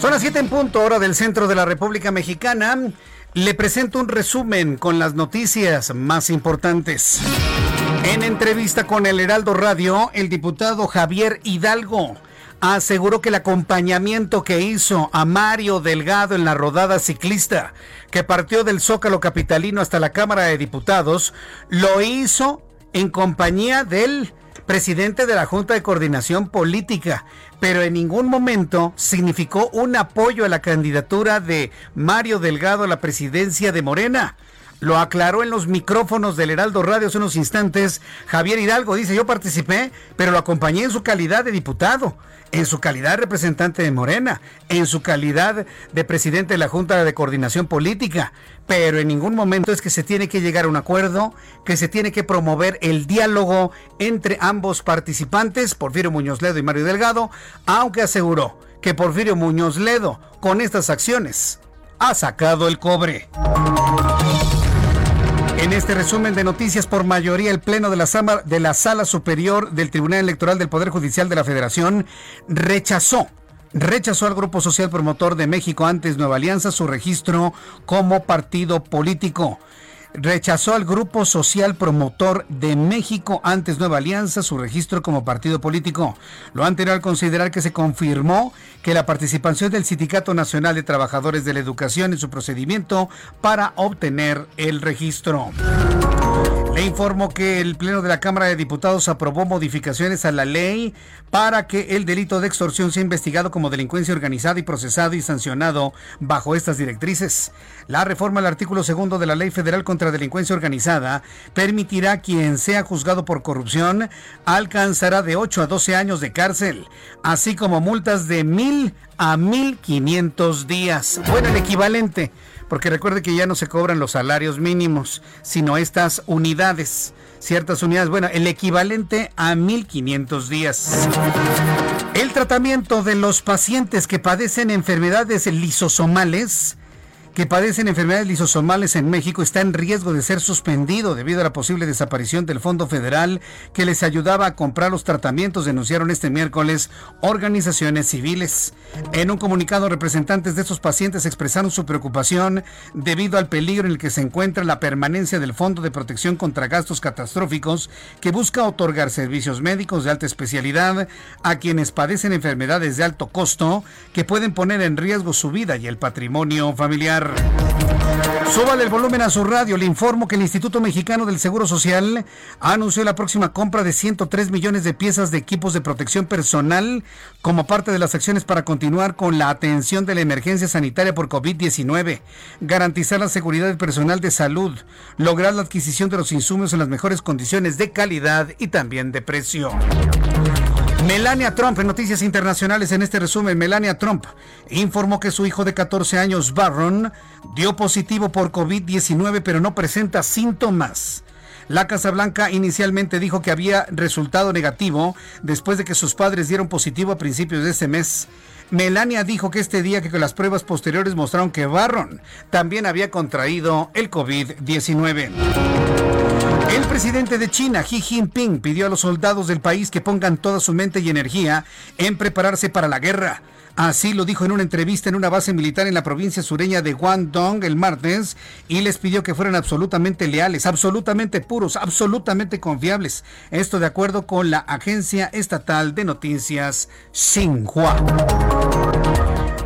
Son las 7 en punto, hora del centro de la República Mexicana. Le presento un resumen con las noticias más importantes. En entrevista con el Heraldo Radio, el diputado Javier Hidalgo aseguró que el acompañamiento que hizo a Mario Delgado en la rodada ciclista que partió del Zócalo Capitalino hasta la Cámara de Diputados, lo hizo en compañía del presidente de la Junta de Coordinación Política, pero en ningún momento significó un apoyo a la candidatura de Mario Delgado a la presidencia de Morena. Lo aclaró en los micrófonos del Heraldo Radio hace unos instantes. Javier Hidalgo dice, yo participé, pero lo acompañé en su calidad de diputado, en su calidad de representante de Morena, en su calidad de presidente de la Junta de Coordinación Política. Pero en ningún momento es que se tiene que llegar a un acuerdo, que se tiene que promover el diálogo entre ambos participantes, Porfirio Muñoz Ledo y Mario Delgado, aunque aseguró que Porfirio Muñoz Ledo, con estas acciones, ha sacado el cobre. En este resumen de noticias, por mayoría, el Pleno de la, Sala, de la Sala Superior del Tribunal Electoral del Poder Judicial de la Federación rechazó rechazó al Grupo Social Promotor de México antes Nueva Alianza su registro como partido político. Rechazó al Grupo Social Promotor de México antes Nueva Alianza su registro como partido político. Lo anterior al considerar que se confirmó que la participación del Sindicato Nacional de Trabajadores de la Educación en su procedimiento para obtener el registro. Le informo que el Pleno de la Cámara de Diputados aprobó modificaciones a la ley para que el delito de extorsión sea investigado como delincuencia organizada y procesado y sancionado bajo estas directrices. La reforma al artículo segundo de la Ley Federal contra Delincuencia Organizada permitirá quien sea juzgado por corrupción alcanzará de 8 a 12 años de cárcel, así como multas de mil a mil quinientos días. Bueno, el equivalente porque recuerde que ya no se cobran los salarios mínimos, sino estas unidades, ciertas unidades, bueno, el equivalente a 1.500 días. El tratamiento de los pacientes que padecen enfermedades lisosomales que padecen enfermedades lisosomales en México está en riesgo de ser suspendido debido a la posible desaparición del Fondo Federal que les ayudaba a comprar los tratamientos, denunciaron este miércoles organizaciones civiles. En un comunicado, representantes de estos pacientes expresaron su preocupación debido al peligro en el que se encuentra la permanencia del Fondo de Protección contra Gastos Catastróficos que busca otorgar servicios médicos de alta especialidad a quienes padecen enfermedades de alto costo que pueden poner en riesgo su vida y el patrimonio familiar. Celular. Súbale el volumen a su radio. Le informo que el Instituto Mexicano del Seguro Social anunció la próxima compra de 103 millones de piezas de equipos de protección personal como parte de las acciones para continuar con la atención de la emergencia sanitaria por COVID-19, garantizar la seguridad del personal de salud, lograr la adquisición de los insumos en las mejores condiciones de calidad y también de precio. Melania Trump, en noticias internacionales en este resumen, Melania Trump informó que su hijo de 14 años, Barron, dio positivo por COVID-19 pero no presenta síntomas. La Casa Blanca inicialmente dijo que había resultado negativo después de que sus padres dieron positivo a principios de este mes. Melania dijo que este día que las pruebas posteriores mostraron que Barron también había contraído el COVID-19. El presidente de China, Xi Jinping, pidió a los soldados del país que pongan toda su mente y energía en prepararse para la guerra. Así lo dijo en una entrevista en una base militar en la provincia sureña de Guangdong el martes y les pidió que fueran absolutamente leales, absolutamente puros, absolutamente confiables. Esto de acuerdo con la agencia estatal de noticias Xinhua.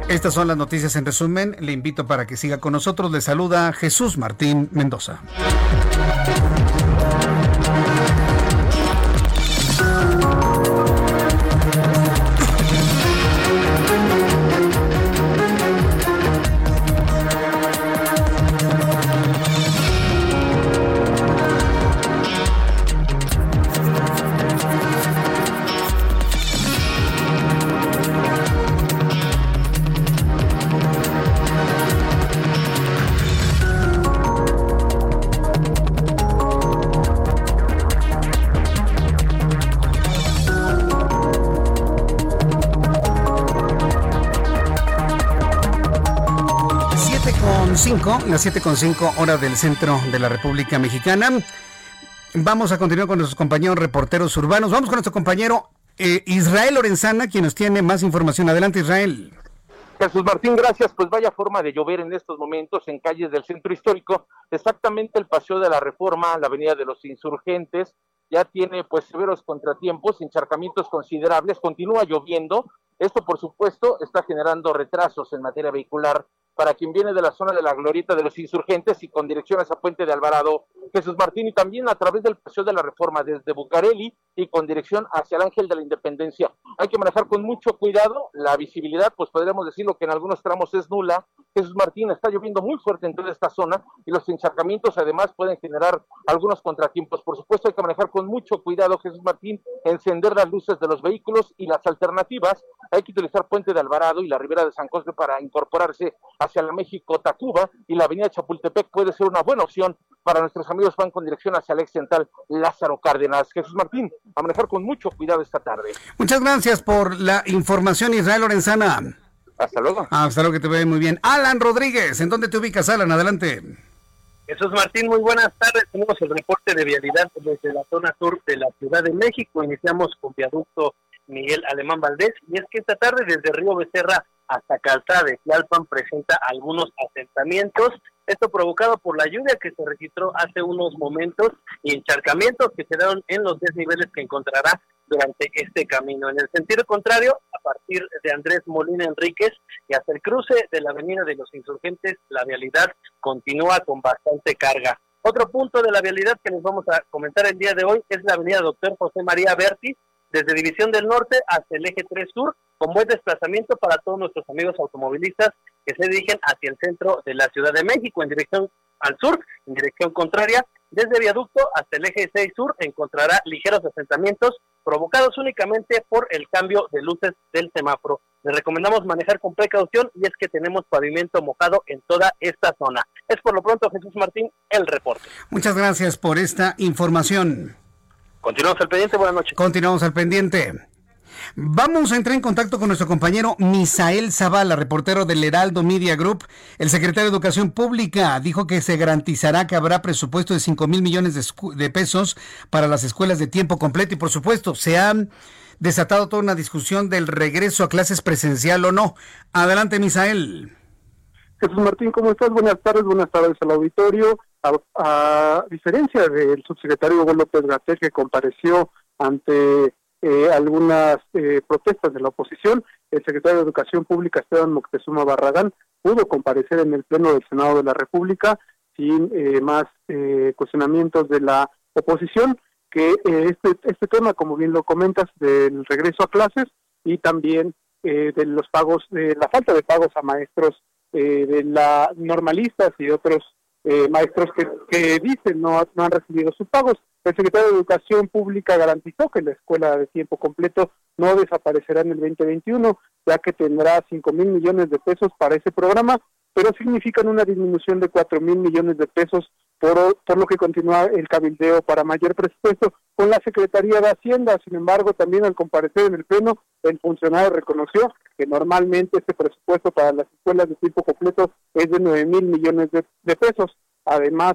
Estas son las noticias en resumen. Le invito para que siga con nosotros. Le saluda Jesús Martín Mendoza. 5, las 7.5 horas del centro de la República Mexicana. Vamos a continuar con nuestros compañeros reporteros urbanos. Vamos con nuestro compañero eh, Israel Lorenzana, quien nos tiene más información. Adelante, Israel. Jesús Martín, gracias. Pues vaya forma de llover en estos momentos en calles del centro histórico. Exactamente el paseo de la Reforma, la avenida de los Insurgentes, ya tiene pues severos contratiempos, encharcamientos considerables, continúa lloviendo. Esto, por supuesto, está generando retrasos en materia vehicular para quien viene de la zona de la glorieta de los insurgentes y con dirección a esa puente de Alvarado, Jesús Martín, y también a través del paseo de la reforma desde Bucareli y con dirección hacia el Ángel de la Independencia. Hay que manejar con mucho cuidado la visibilidad, pues podríamos decirlo que en algunos tramos es nula. Jesús Martín está lloviendo muy fuerte en toda esta zona y los encharcamientos además pueden generar algunos contratiempos. Por supuesto hay que manejar con mucho cuidado, Jesús Martín, encender las luces de los vehículos y las alternativas. Hay que utilizar Puente de Alvarado y la Ribera de San Cosme para incorporarse hacia la México-Tacuba y la avenida Chapultepec puede ser una buena opción para nuestros amigos van con dirección hacia el ex central Lázaro Cárdenas. Jesús Martín, a manejar con mucho cuidado esta tarde. Muchas gracias por la información, Israel Lorenzana. Hasta luego. Hasta luego, que te vea muy bien. Alan Rodríguez, ¿en dónde te ubicas, Alan? Adelante. Jesús Martín, muy buenas tardes. Tenemos el reporte de vialidad desde la zona sur de la Ciudad de México. Iniciamos con viaducto Miguel Alemán Valdés y es que esta tarde desde Río Becerra hasta Calzada de Tlalpan presenta algunos asentamientos. Esto provocado por la lluvia que se registró hace unos momentos y encharcamientos que se dieron en los desniveles que encontrará durante este camino. En el sentido contrario, a partir de Andrés Molina Enríquez y hasta el cruce de la Avenida de los Insurgentes, la vialidad continúa con bastante carga. Otro punto de la vialidad que les vamos a comentar el día de hoy es la Avenida Doctor José María Berti, desde División del Norte hasta el eje 3 Sur, con buen desplazamiento para todos nuestros amigos automovilistas que se dirigen hacia el centro de la Ciudad de México en dirección al sur, en dirección contraria. Desde Viaducto hasta el eje 6 Sur encontrará ligeros asentamientos provocados únicamente por el cambio de luces del semáforo. Les recomendamos manejar con precaución y es que tenemos pavimento mojado en toda esta zona. Es por lo pronto, Jesús Martín, el reporte. Muchas gracias por esta información. Continuamos al pendiente, buenas noches. Continuamos al pendiente. Vamos a entrar en contacto con nuestro compañero Misael Zavala, reportero del Heraldo Media Group. El secretario de Educación Pública dijo que se garantizará que habrá presupuesto de 5 mil millones de, pesos para las escuelas de tiempo completo y por supuesto se ha desatado toda una discusión del regreso a clases presencial o no. Adelante, Misael. Jesús Martín, ¿cómo estás? Buenas tardes, buenas tardes al auditorio. A, diferencia del subsecretario Hugo López Gatel, que compareció ante eh, algunas eh, protestas de la oposición. El secretario de Educación Pública, Esteban Moctezuma Barragán, pudo comparecer en el Pleno del Senado de la República sin eh, más cuestionamientos de la oposición, que este, este tema, como bien lo comentas, del regreso a clases y también de los pagos, de la falta de pagos a maestros de la normalistas y otros maestros que, que dicen no, no han recibido sus pagos. El secretario de Educación Pública garantizó que la escuela de tiempo completo no desaparecerá en el 2021, ya que tendrá 5 mil millones de pesos para ese programa, pero significan una disminución de 4 mil millones de pesos, por, por lo que continúa el cabildeo para mayor presupuesto con la Secretaría de Hacienda. Sin embargo, también al comparecer en el Pleno, el funcionario reconoció que normalmente este presupuesto para las escuelas de tiempo completo es de 9 mil millones de pesos. Además,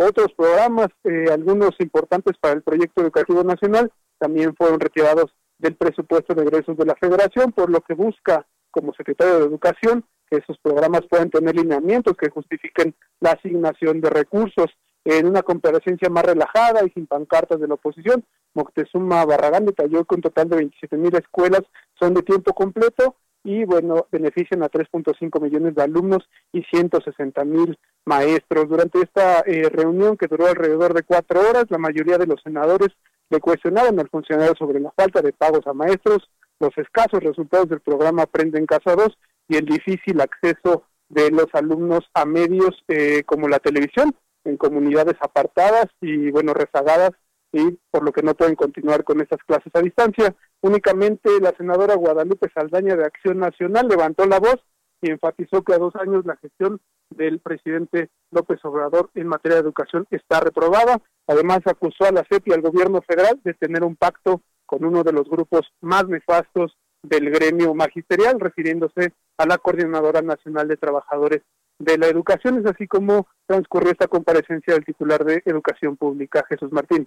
otros programas, eh, algunos importantes para el proyecto educativo nacional, también fueron retirados del presupuesto de egresos de la federación, por lo que busca como secretario de Educación que esos programas puedan tener lineamientos que justifiquen la asignación de recursos. En una comparecencia más relajada y sin pancartas de la oposición, Moctezuma Barragán detalló que un total de 27 mil escuelas son de tiempo completo y bueno, benefician a 3.5 millones de alumnos y 160 mil maestros. Durante esta eh, reunión que duró alrededor de cuatro horas, la mayoría de los senadores le cuestionaron al funcionario sobre la falta de pagos a maestros, los escasos resultados del programa Aprende en Casa 2 y el difícil acceso de los alumnos a medios eh, como la televisión en comunidades apartadas y bueno rezagadas y por lo que no pueden continuar con estas clases a distancia. Únicamente la senadora Guadalupe Saldaña de Acción Nacional levantó la voz y enfatizó que a dos años la gestión del presidente López Obrador en materia de educación está reprobada. Además acusó a la CEP y al gobierno federal de tener un pacto con uno de los grupos más nefastos del gremio magisterial, refiriéndose a la Coordinadora Nacional de Trabajadores de la Educación. Es así como transcurrió esta comparecencia del titular de Educación Pública, Jesús Martín.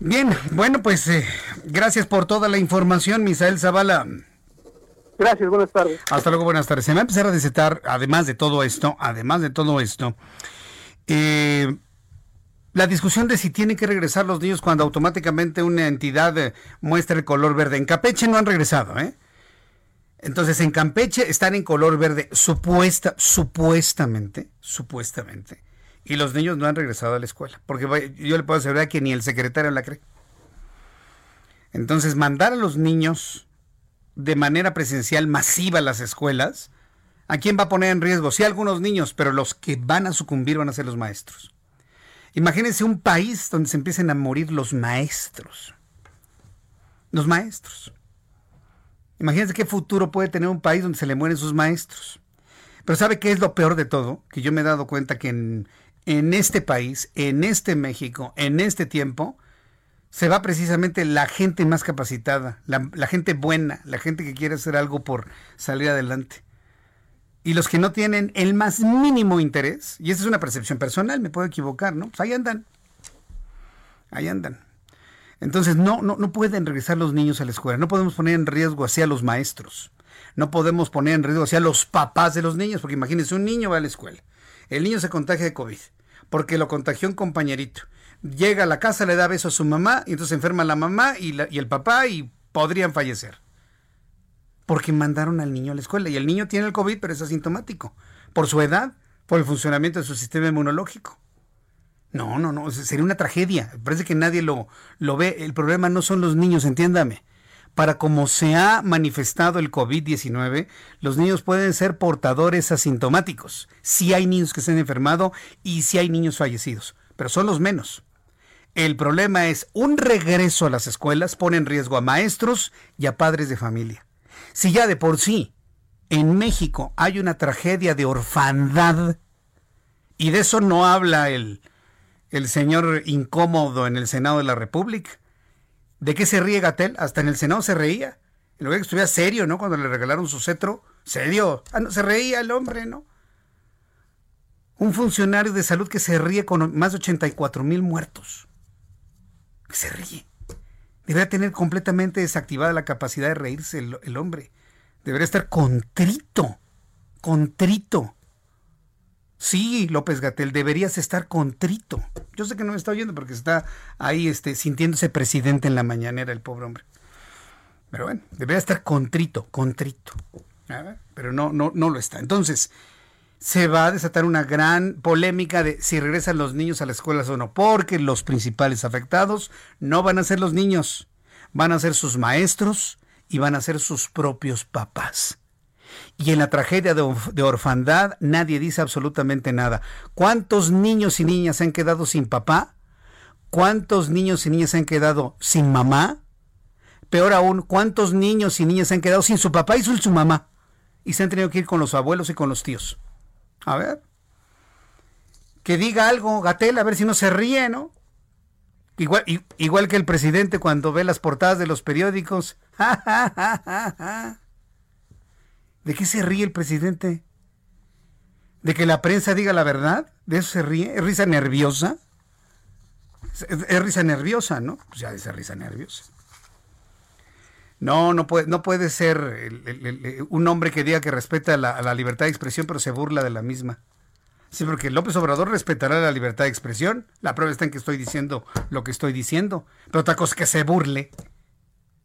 Bien, bueno, pues eh, gracias por toda la información, Misael Zavala. Gracias, buenas tardes. Hasta luego, buenas tardes. Se va a empezar a desetar, además de todo esto, además de todo esto, eh, la discusión de si tienen que regresar los niños cuando automáticamente una entidad eh, muestra el color verde. En Campeche no han regresado, ¿eh? Entonces, en Campeche están en color verde, supuesta, supuestamente, supuestamente. Y los niños no han regresado a la escuela. Porque yo le puedo asegurar que ni el secretario la cree. Entonces, mandar a los niños de manera presencial masiva a las escuelas, ¿a quién va a poner en riesgo? Sí, algunos niños, pero los que van a sucumbir van a ser los maestros. Imagínense un país donde se empiecen a morir los maestros. Los maestros. Imagínense qué futuro puede tener un país donde se le mueren sus maestros. Pero ¿sabe qué es lo peor de todo? Que yo me he dado cuenta que en, este país, en este México, en este tiempo, se va precisamente la gente más capacitada, la, gente buena, la gente que quiere hacer algo por salir adelante. Y los que no tienen el más mínimo interés, y esa es una percepción personal, me puedo equivocar, ¿no? Pues ahí andan. Ahí andan. Entonces no, no, no pueden regresar los niños a la escuela, no podemos poner en riesgo hacia los maestros, no podemos poner en riesgo hacia los papás de los niños, porque imagínense, un niño va a la escuela, el niño se contagia de COVID, porque lo contagió un compañerito, llega a la casa, le da beso a su mamá, y entonces enferma la mamá y, y el papá y podrían fallecer. Porque mandaron al niño a la escuela. Y el niño tiene el COVID, pero es asintomático. Por su edad, por el funcionamiento de su sistema inmunológico. No, no, no, sería una tragedia. Parece que nadie lo, lo ve. El problema no son los niños, entiéndame. Para como se ha manifestado el COVID-19, los niños pueden ser portadores asintomáticos. Si hay niños que se han enfermado y si hay niños fallecidos, pero son los menos. El problema es un regreso a las escuelas pone en riesgo a maestros y a padres de familia. Si ya de por sí en México hay una tragedia de orfandad, y de eso no habla el, el señor incómodo en el Senado de la República. ¿De qué se ríe Gatel? Hasta en el Senado se reía. En lugar que estuviera serio, ¿no? Cuando le regalaron su cetro. Serio. Ah, no, se reía el hombre, ¿no? Un funcionario de salud que se ríe con más de 84 mil muertos se ríe. Debería tener completamente desactivada la capacidad de reírse el, hombre. Debería estar contrito. Contrito. Sí, López Gatel, deberías estar contrito. Yo sé que no me está oyendo porque está ahí este, sintiéndose presidente en la mañanera, el pobre hombre. Pero bueno, debería estar contrito, contrito. Pero no, no, no lo está. Entonces, se va a desatar una gran polémica de si regresan los niños a las escuelas o no, porque los principales afectados no van a ser los niños, van a ser sus maestros y van a ser sus propios papás. Y en la tragedia de, orfandad nadie dice absolutamente nada. ¿Cuántos niños y niñas se han quedado sin papá? ¿Cuántos niños y niñas se han quedado sin mamá? Peor aún, ¿cuántos niños y niñas se han quedado sin su papá y sin su mamá? Y se han tenido que ir con los abuelos y con los tíos. A ver. Que diga algo, Gatel, a ver si no se ríe, ¿no? Igual, igual que el presidente cuando ve las portadas de los periódicos. (laughs) ¿De qué se ríe el presidente? ¿De que la prensa diga la verdad? ¿De eso se ríe? ¿Es risa nerviosa? Es, risa nerviosa, ¿no? Pues ya es risa nerviosa. No, no puede, no puede ser un hombre que diga que respeta la, la, libertad de expresión, pero se burla de la misma. Sí, porque López Obrador respetará la libertad de expresión. La prueba está en que estoy diciendo lo que estoy diciendo. Pero otra cosa que se burle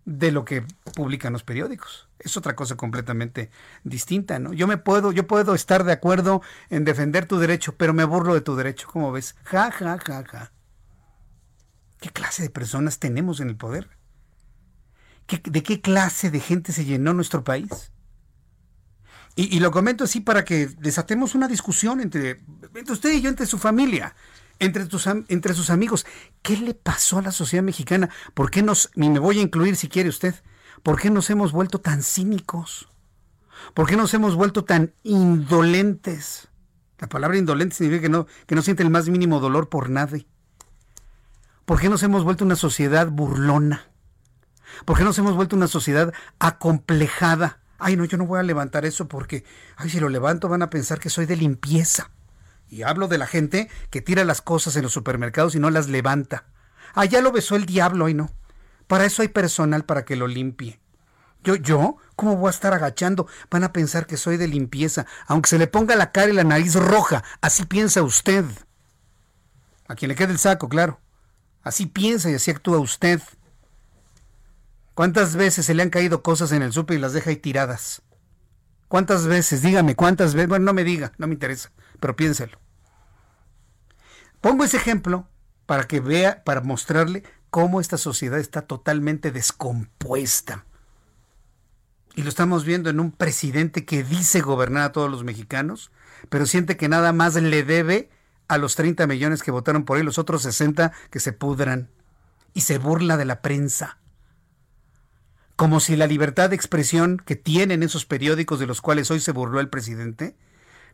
de lo que publican los periódicos. Es otra cosa completamente distinta, ¿no? Yo me puedo, yo puedo estar de acuerdo en defender tu derecho, pero me burlo de tu derecho, ¿cómo ves? Ja, ja, ja, ja. ¿Qué clase de personas tenemos en el poder? ¿De qué clase de gente se llenó nuestro país? Y, lo comento así para que desatemos una discusión entre, entre usted y yo, entre su familia, entre, entre sus amigos. ¿Qué le pasó a la sociedad mexicana? ¿Por qué nos, y me voy a incluir si quiere usted, ¿por qué nos hemos vuelto tan cínicos? ¿Por qué nos hemos vuelto tan indolentes? La palabra indolente significa que no, que no siente el más mínimo dolor por nadie. ¿Por qué nos hemos vuelto una sociedad burlona? ¿Por qué nos hemos vuelto una sociedad acomplejada? Ay, no, yo no voy a levantar eso porque, ay, si lo levanto van a pensar que soy de limpieza. Y hablo de la gente que tira las cosas en los supermercados y no las levanta. Ya lo besó el diablo, ay no. Para eso hay personal para que lo limpie. Yo, yo, ¿cómo voy a estar agachando? Van a pensar que soy de limpieza, aunque se le ponga la cara y la nariz roja. Así piensa usted. A quien le quede el saco, claro. Así piensa y así actúa usted. ¿Cuántas veces se le han caído cosas en el súper y las deja ahí tiradas? ¿Cuántas veces? Dígame, ¿cuántas veces? Bueno, no me diga, no me interesa, pero piénselo. Pongo ese ejemplo para que vea, para mostrarle cómo esta sociedad está totalmente descompuesta. Y lo estamos viendo en un presidente que dice gobernar a todos los mexicanos, pero siente que nada más le debe a los 30 millones que votaron por él, los otros 60 que se pudran. Y se burla de la prensa como si la libertad de expresión que tienen esos periódicos de los cuales hoy se burló el presidente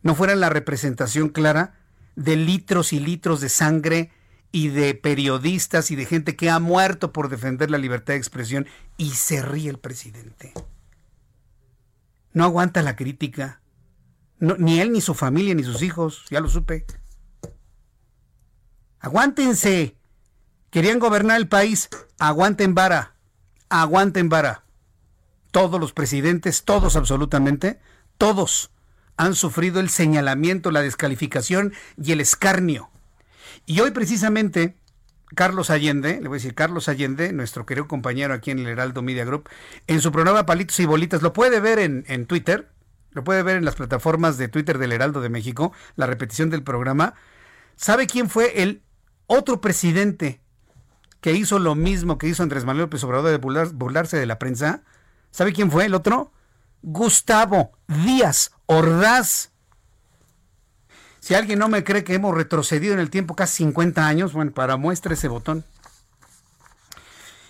no fueran la representación clara de litros y litros de sangre y de periodistas y de gente que ha muerto por defender la libertad de expresión y se ríe el presidente. No aguanta la crítica. ni él, ni su familia, ni sus hijos, ya lo supe. Aguántense. Querían gobernar el país. Aguanten vara aguanten vara. Todos los presidentes, todos absolutamente, todos han sufrido el señalamiento, la descalificación y el escarnio. Y hoy precisamente Carlos Allende, le voy a decir Carlos Allende, nuestro querido compañero aquí en el Heraldo Media Group, en su programa Palitos y Bolitas, lo puede ver en, en Twitter, lo puede ver en las plataformas de Twitter del Heraldo de México, la repetición del programa. ¿Sabe quién fue el otro presidente que hizo lo mismo que hizo Andrés Manuel López Obrador de burlarse de la prensa. ¿Sabe quién fue el otro? Gustavo Díaz Ordaz. Si alguien no me cree que hemos retrocedido en el tiempo casi 50 años, bueno, para muestra ese botón.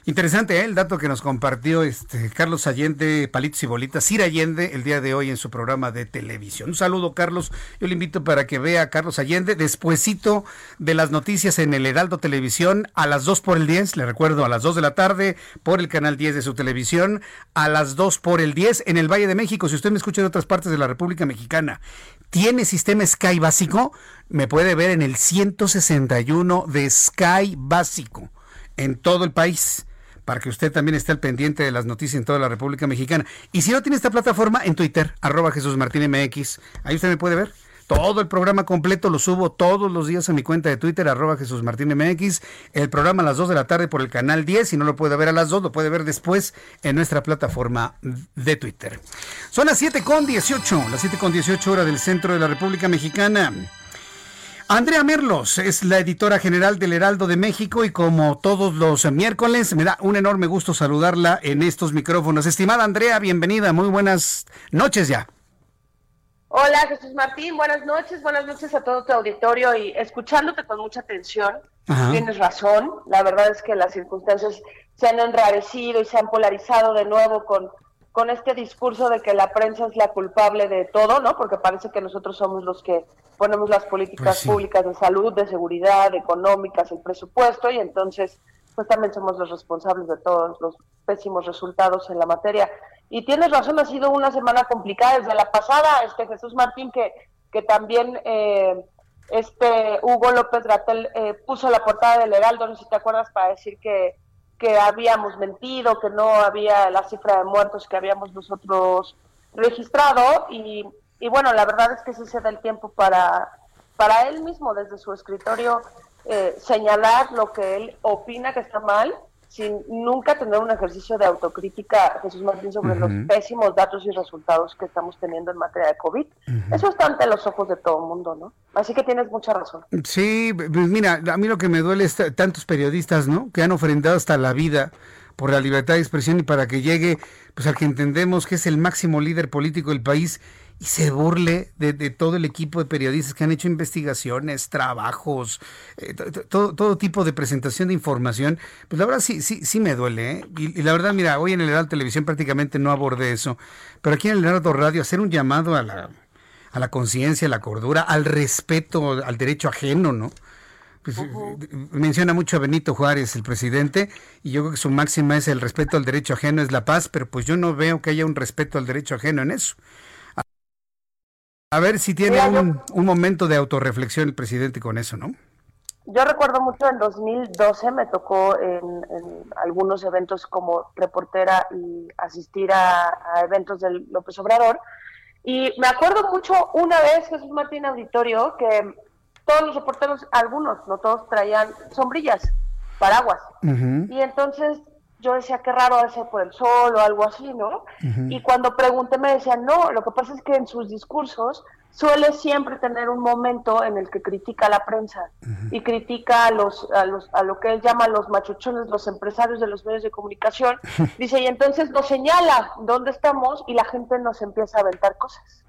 Interesante ¿eh? el dato que nos compartió este Carlos Allende, Palitos y Bolitas, Sir Allende, el día de hoy en su programa de televisión. Un saludo, Carlos. Yo le invito para que vea a Carlos Allende despuesito de las noticias en el Heraldo Televisión a las 2 por el 10, le recuerdo, a las 2 de la tarde por el canal 10 de su televisión, a las 2 por el 10 en el Valle de México. Si usted me escucha de otras partes de la República Mexicana, tiene sistema Sky básico, me puede ver en el 161 de Sky básico en todo el país para que usted también esté al pendiente de las noticias en toda la República Mexicana. Y si no tiene esta plataforma, en Twitter, arroba Jesús Martín MX, ahí usted me puede ver. Todo el programa completo lo subo todos los días a mi cuenta de Twitter, arroba Jesús Martín MX. El programa a las 2 de la tarde por el canal 10. Si no lo puede ver a las 2, lo puede ver después en nuestra plataforma de Twitter. Son las 7 con 18, las 7 con 18 horas del centro de la República Mexicana. Andrea Merlos es la editora general del Heraldo de México y como todos los miércoles me da un enorme gusto saludarla en estos micrófonos. Estimada Andrea, bienvenida, muy buenas noches ya. Hola Jesús Martín, buenas noches, buenas noches a todo tu auditorio y escuchándote con mucha atención, tienes razón, la verdad es que las circunstancias se han enrarecido y se han polarizado de nuevo con, con este discurso de que la prensa es la culpable de todo, ¿no? Porque parece que nosotros somos los que ponemos las políticas Pues públicas de salud, de seguridad, económicas, el presupuesto y entonces pues también somos los responsables de todos los pésimos resultados en la materia. Y tienes razón, ha sido una semana complicada desde la pasada, este Jesús Martín, que, que también eh, este Hugo López Gatel eh, puso la portada del Heraldo, no sé si te acuerdas, para decir que, que habíamos mentido, que no había la cifra de muertos que habíamos nosotros registrado y, y bueno, la verdad es que sí se da el tiempo para, para él mismo desde su escritorio eh, señalar lo que él opina que está mal sin nunca tener un ejercicio de autocrítica, Jesús Martín, sobre los pésimos datos y resultados que estamos teniendo en materia de COVID. Eso está ante los ojos de todo el mundo, ¿no? Así que tienes mucha razón. Sí, pues mira, a mí lo que me duele es tantos periodistas, ¿no? Que han ofrendado hasta la vida por la libertad de expresión y para que llegue, pues al que entendemos que es el máximo líder político del país y se burle de, de todo el equipo de periodistas que han hecho investigaciones, trabajos, eh, to- to- todo, todo tipo de presentación de información, pues la verdad sí, sí, sí me duele, ¿eh? Y, y la verdad, mira, hoy en el Heraldo Televisión prácticamente no abordé eso, pero aquí en el Heraldo Radio hacer un llamado a la, a la conciencia, a la cordura, al respeto, al derecho ajeno, ¿no? Pues, eh, Menciona mucho a Benito Juárez, el presidente, y yo creo que su máxima es el respeto al derecho ajeno, es la paz, pero pues yo no veo que haya un respeto al derecho ajeno en eso. A, ver si tiene Mira, yo- un, un momento de autorreflexión el presidente con eso, ¿no? Yo recuerdo mucho en 2012 me tocó en, en algunos eventos como reportera y asistir a, a eventos del López Obrador. Y me acuerdo mucho una vez, Jesús Martín Auditorio, que todos los reporteros, algunos, no todos, traían sombrillas, paraguas. Y entonces yo decía, qué raro debe ser por el sol o algo así, ¿no? Y cuando pregunté me decían, no, lo que pasa es que en sus discursos suele siempre tener un momento en el que critica a la prensa y critica a los, a los a lo que él llama los machuchones, los empresarios de los medios de comunicación. (laughs) Dice, y entonces nos señala dónde estamos y la gente nos empieza a aventar cosas.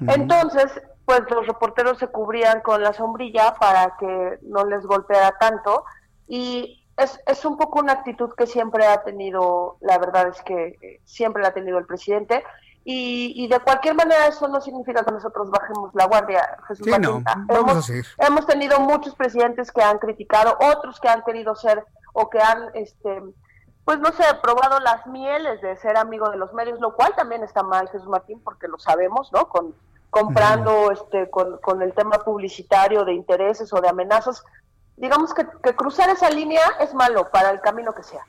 Entonces, pues los reporteros se cubrían con la sombrilla para que no les golpeara tanto y es, es un poco una actitud que siempre ha tenido, la verdad es que eh, siempre la ha tenido el presidente y, y de cualquier manera eso no significa que nosotros bajemos la guardia, Jesús Sí, Martín. no, vamos hemos, a seguir. hemos tenido muchos presidentes que han criticado, otros que han querido ser o que han, este, pues no sé, probado las mieles de ser amigo de los medios, lo cual también está mal, Jesús Martín, porque lo sabemos, ¿no? Con comprando, este, con, con el tema publicitario de intereses o de amenazas. Digamos que, que cruzar esa línea es malo para el camino que sea.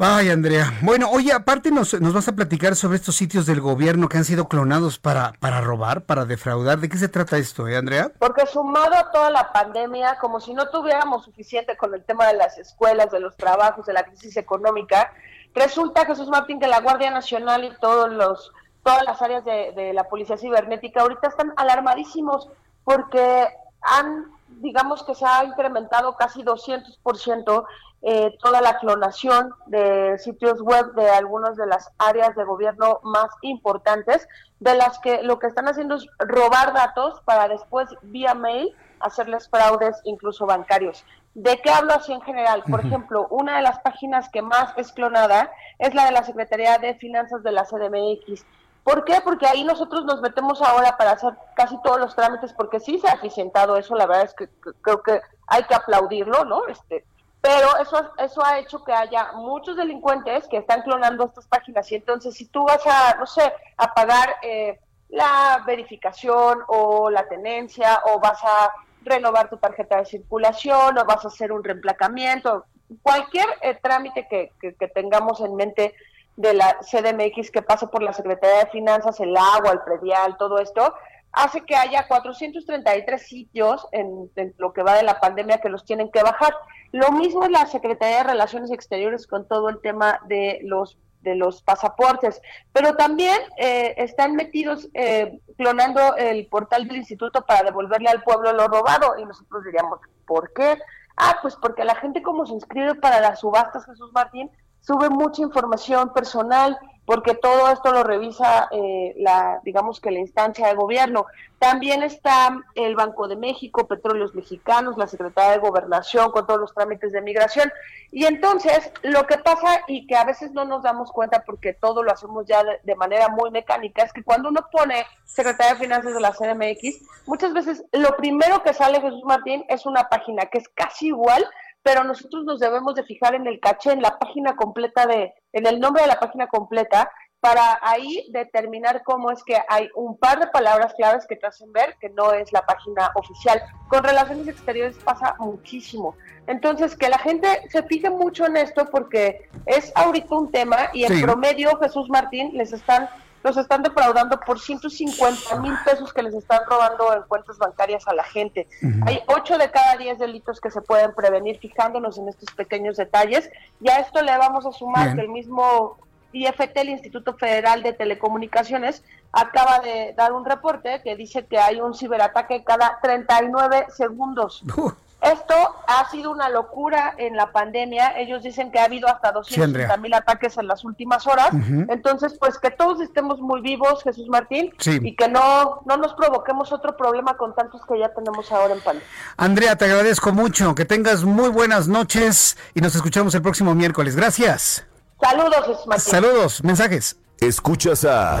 Ay, Andrea. Bueno, oye, aparte nos, nos vas a platicar sobre estos sitios del gobierno que han sido clonados para, para robar, para defraudar. ¿De qué se trata esto, eh, Andrea? Porque sumado a toda la pandemia, como si no tuviéramos suficiente con el tema de las escuelas, de los trabajos, de la crisis económica, resulta, Jesús Martín, que la Guardia Nacional y todos los, todas las áreas de, de la Policía Cibernética ahorita están alarmadísimos porque han, digamos que se ha incrementado casi 200% eh, toda la clonación de sitios web de algunas de las áreas de gobierno más importantes, de las que lo que están haciendo es robar datos para después vía mail hacerles fraudes incluso bancarios. ¿De qué hablo así en general? Por ejemplo, una de las páginas que más es clonada es la de la Secretaría de Finanzas de la CDMX. ¿Por qué? Porque ahí nosotros nos metemos ahora para hacer casi todos los trámites, porque sí se ha eficientado eso, la verdad es que, creo que hay que aplaudirlo, ¿no? Este, pero eso, eso ha hecho que haya muchos delincuentes que están clonando estas páginas y entonces si tú vas a, no sé, a pagar eh, la verificación o la tenencia o vas a renovar tu tarjeta de circulación o vas a hacer un reemplacamiento, cualquier eh, trámite que, que, que tengamos en mente de la CDMX que pase por la Secretaría de Finanzas, el agua, el predial, todo esto, hace que haya 433 sitios en, en, lo que va de la pandemia que los tienen que bajar. Lo mismo es la Secretaría de Relaciones Exteriores con todo el tema de los de los pasaportes, pero también eh, están metidos eh, clonando el portal del instituto para devolverle al pueblo lo robado y nosotros diríamos, ¿por qué? Ah, pues porque la gente como se inscribe para las subastas, Jesús Martín, sube mucha información personal porque todo esto lo revisa eh, la, digamos que la instancia de gobierno. También está el Banco de México, Petróleos Mexicanos, la Secretaría de Gobernación con todos los trámites de migración. Y entonces lo que pasa y que a veces no nos damos cuenta porque todo lo hacemos ya de, manera muy mecánica es que cuando uno pone Secretaría de Finanzas de la CDMX, muchas veces lo primero que sale Jesús Martín es una página que es casi igual pero nosotros nos debemos de fijar en el caché, en la página completa de, en el nombre de la página completa, para ahí determinar cómo es que hay un par de palabras claves que te hacen ver que no es la página oficial. Con relaciones exteriores pasa muchísimo. Entonces, que la gente se fije mucho en esto porque es ahorita un tema y en Sí. promedio Jesús Martín les están los están defraudando por 150 mil pesos que les están robando en cuentas bancarias a la gente. Hay 8 de cada 10 delitos que se pueden prevenir fijándonos en estos pequeños detalles. Y a esto le vamos a sumar Bien. que el mismo IFT, el Instituto Federal de Telecomunicaciones, acaba de dar un reporte que dice que hay un ciberataque cada 39 segundos. Esto ha sido una locura en la pandemia. Ellos dicen que ha habido hasta Sí, Andrea. 250 mil ataques en las últimas horas. Entonces, pues que todos estemos muy vivos, Jesús Martín, Sí. y que no, no nos provoquemos otro problema con tantos que ya tenemos ahora en pandemia. Andrea, te agradezco mucho. Que tengas muy buenas noches y nos escuchamos el próximo miércoles. Gracias. Saludos, Jesús Martín. Saludos, mensajes. Escuchas a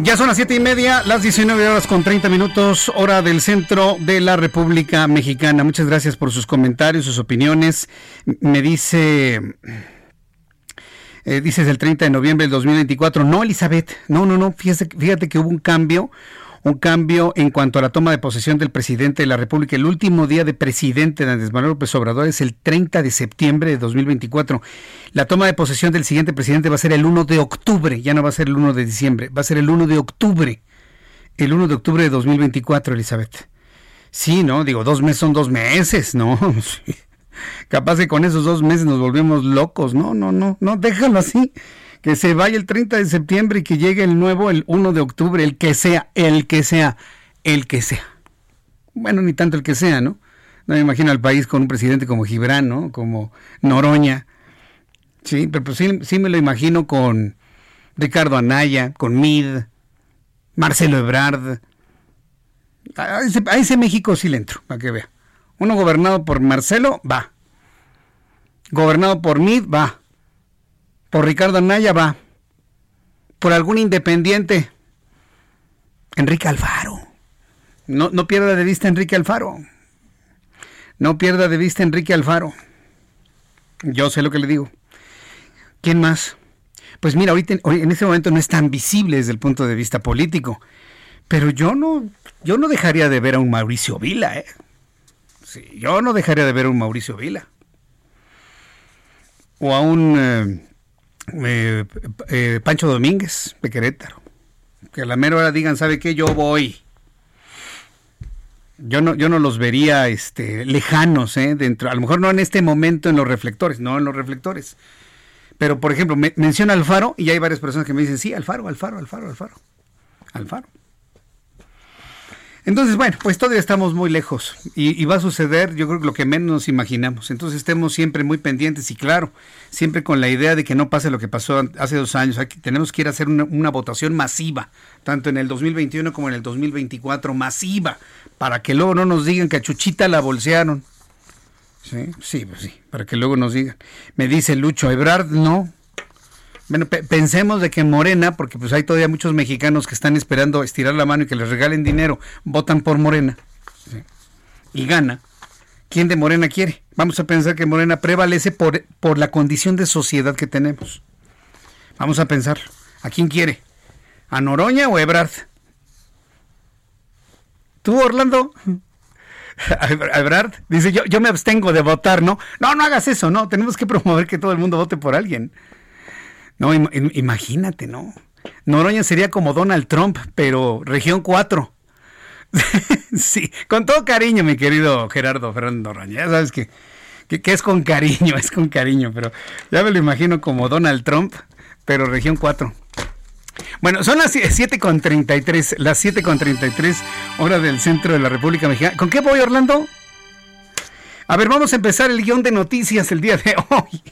Ya son las siete y media, las 19 horas con 30 minutos, hora del centro de la República Mexicana. Muchas gracias por sus comentarios, sus opiniones. Me dice, eh, dices el 30 de noviembre del 2024. No, Elizabeth, no, no, no. Fíjate, fíjate que hubo un cambio, un cambio en cuanto a la toma de posesión del presidente de la República. El último día de presidente de Andrés Manuel López Obrador es el 30 de septiembre de 2024. La toma de posesión del siguiente presidente va a ser el 1 de octubre, ya no va a ser el 1 de diciembre, va a ser el 1 de octubre. El 1 de octubre de 2024, Elizabeth. Sí, ¿no? Digo, dos meses son dos meses, ¿no? (laughs) Capaz que con esos dos meses nos volvemos locos. No, no, no, no, déjalo así. Que se vaya el 30 de septiembre y que llegue el nuevo el 1 de octubre, el que sea, el que sea, el que sea. Bueno, ni tanto el que sea, ¿no? No me imagino al país con un presidente como Gibran, ¿no? Como Noroña. Sí, pero pues sí, sí me lo imagino con Ricardo Anaya, con Mid, Marcelo Ebrard. A ese, a ese México sí le entro, para que vea. Uno gobernado por Marcelo, va. Gobernado por Mid, va. Por Ricardo Anaya, va. Por algún independiente. Enrique Alfaro. No, no pierda de vista Enrique Alfaro. No pierda de vista Enrique Alfaro. Yo sé lo que le digo. ¿Quién más? Pues mira, ahorita en, en este momento no es tan visible desde el punto de vista político. Pero yo no, yo no dejaría de ver a un Mauricio Vila, ¿eh? Sí, yo no dejaría de ver a un Mauricio Vila. O a un eh, eh, Pancho Domínguez de Querétaro. Que a la mera hora digan, ¿sabe qué? Yo voy. Yo no, yo no los vería este, lejanos, ¿eh? Dentro, a lo mejor no en este momento en los reflectores, no en los reflectores. Pero, por ejemplo, me, menciona Alfaro y hay varias personas que me dicen, sí, Alfaro, Alfaro, Alfaro, Alfaro. Alfaro. Entonces, bueno, pues todavía estamos muy lejos y, va a suceder, yo creo que lo que menos nos imaginamos. Entonces estemos siempre muy pendientes y claro, siempre con la idea de que no pase lo que pasó hace dos años. Aquí tenemos que ir a hacer una, una votación masiva, tanto en el 2021 como en el 2024, masiva, para que luego no nos digan que a Chuchita la bolsearon. Sí, sí, pues sí, para que luego nos digan. Me dice Lucho Ebrard, no. Bueno, pensemos de que en Morena, porque pues hay todavía muchos mexicanos que están esperando estirar la mano y que les regalen dinero, votan por Morena y gana. ¿Quién de Morena quiere? Vamos a pensar que Morena prevalece por, por la condición de sociedad que tenemos. Vamos a pensar, ¿a quién quiere? ¿A Noroña o Ebrard? ¿Tú, Orlando? (laughs) Ebrard dice, yo, yo me abstengo de votar, ¿no? No, no hagas eso, no. Tenemos que promover que todo el mundo vote por alguien. No, imagínate, ¿no? Noroña sería como Donald Trump, pero región 4. (laughs) sí, con todo cariño, mi querido Gerardo Fernando Noroña. Ya sabes que, que, es con cariño, (laughs) es con cariño, pero ya me lo imagino como Donald Trump, pero región 4. Bueno, son las 7.33, las 7.33 horas del centro de la República Mexicana. ¿Con qué voy, Orlando? A ver, vamos a empezar el guion de noticias el día de (laughs) hoy.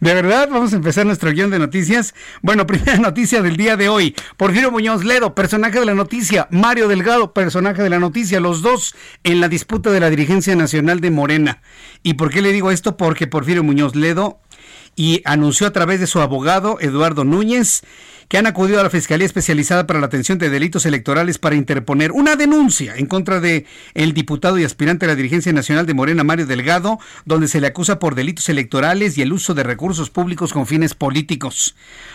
De verdad, vamos a empezar nuestro guion de noticias. Bueno, (laughs) primera noticia del día de hoy. Porfirio Muñoz Ledo, personaje de la noticia. Mario Delgado, personaje de la noticia. Los dos en la disputa de la dirigencia nacional de Morena. ¿Y por qué le digo esto? Porque Porfirio Muñoz Ledo y anunció a través de su abogado, Eduardo Núñez, que han acudido a la Fiscalía Especializada para la Atención de Delitos Electorales para interponer una denuncia en contra de el diputado y aspirante a la dirigencia nacional de Morena, Mario Delgado, donde se le acusa por delitos electorales y el uso de recursos públicos con fines políticos.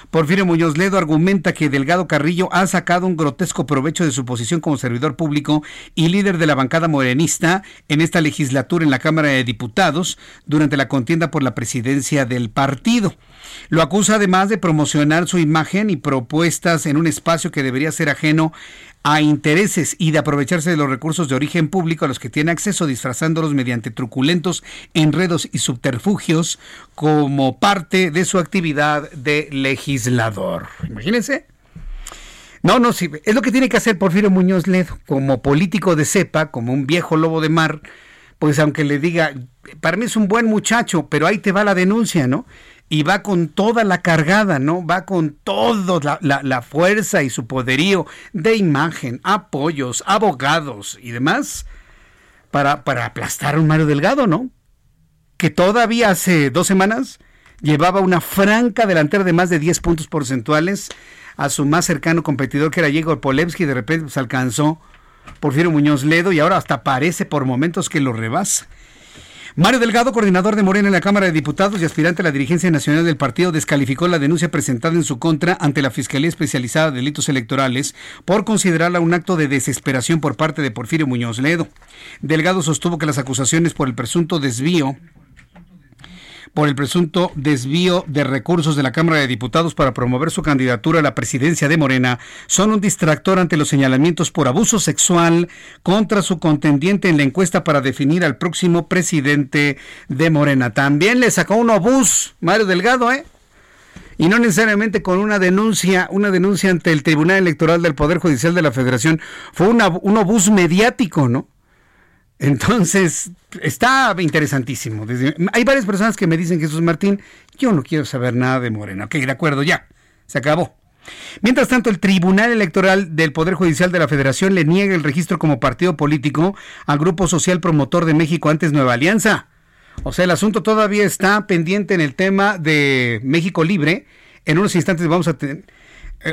Porfirio Muñoz Ledo argumenta que Delgado Carrillo ha sacado un grotesco provecho de su posición como servidor público y líder de la bancada morenista en esta legislatura en la Cámara de Diputados durante la contienda por la presidencia del partido. Lo acusa además de promocionar su imagen y propuestas en un espacio que debería ser ajeno a intereses y de aprovecharse de los recursos de origen público a los que tiene acceso disfrazándolos mediante truculentos enredos y subterfugios como parte de su actividad de legislador. Imagínense. No, no, sí, es lo que tiene que hacer Porfirio Muñoz Ledo, como político de cepa, como un viejo lobo de mar, pues aunque le diga, para mí es un buen muchacho, pero ahí te va la denuncia, ¿no? Y va con toda la cargada, ¿no? Va con toda la, fuerza y su poderío de imagen, apoyos, abogados y demás para, para aplastar a un Mario Delgado, ¿no? Que todavía hace dos semanas llevaba una franca delantera de más de 10 puntos porcentuales a su más cercano competidor que era Diego Polevsky y de repente se pues, alcanzó Porfirio Muñoz Ledo y ahora hasta parece por momentos que lo rebasa. Mario Delgado, coordinador de Morena en la Cámara de Diputados y aspirante a la dirigencia nacional del partido, descalificó la denuncia presentada en su contra ante la Fiscalía Especializada de Delitos Electorales por considerarla un acto de desesperación por parte de Porfirio Muñoz Ledo. Delgado sostuvo que las acusaciones por el presunto desvío por el presunto desvío de recursos de la Cámara de Diputados para promover su candidatura a la presidencia de Morena son un distractor ante los señalamientos por abuso sexual contra su contendiente en la encuesta para definir al próximo presidente de Morena. También le sacó un obús, Mario Delgado, ¿eh? y no necesariamente con una denuncia, una denuncia ante el Tribunal Electoral del Poder Judicial de la Federación, fue un obús mediático, ¿no? Entonces, está interesantísimo. hay varias personas que me dicen, Jesús Martín, yo no quiero saber nada de Morena. Ok, de acuerdo, ya, se acabó. Mientras tanto, el Tribunal Electoral del Poder Judicial de la Federación le niega el registro como partido político al Grupo Social Promotor de México, antes Nueva Alianza. O sea, el asunto todavía está pendiente en el tema de México Libre. En unos instantes vamos a tener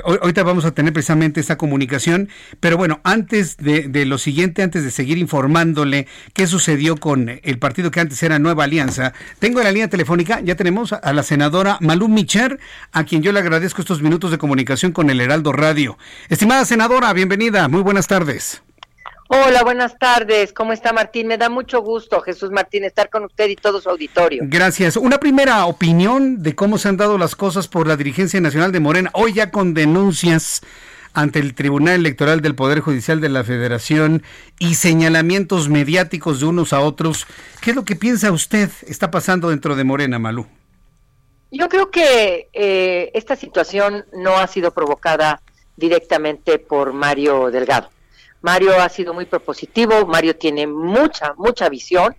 ahorita vamos a tener precisamente esta comunicación, pero bueno, antes de, lo siguiente, antes de seguir informándole qué sucedió con el partido que antes era Nueva Alianza, tengo en la línea telefónica, ya tenemos a la senadora Malú Micher, a quien yo le agradezco estos minutos de comunicación con el Heraldo Radio. Estimada senadora, bienvenida, muy buenas tardes. Hola, buenas tardes. ¿Cómo está Martín? Me da mucho gusto, Jesús Martín, estar con usted y todo su auditorio. Gracias. Una primera opinión de cómo se han dado las cosas por la dirigencia nacional de Morena, hoy ya con denuncias ante el Tribunal Electoral del Poder Judicial de la Federación y señalamientos mediáticos de unos a otros. ¿Qué es lo que piensa usted está pasando dentro de Morena, Malú? Yo creo que eh, esta situación no ha sido provocada directamente por Mario Delgado. Mario ha sido muy propositivo, Mario tiene mucha, mucha visión,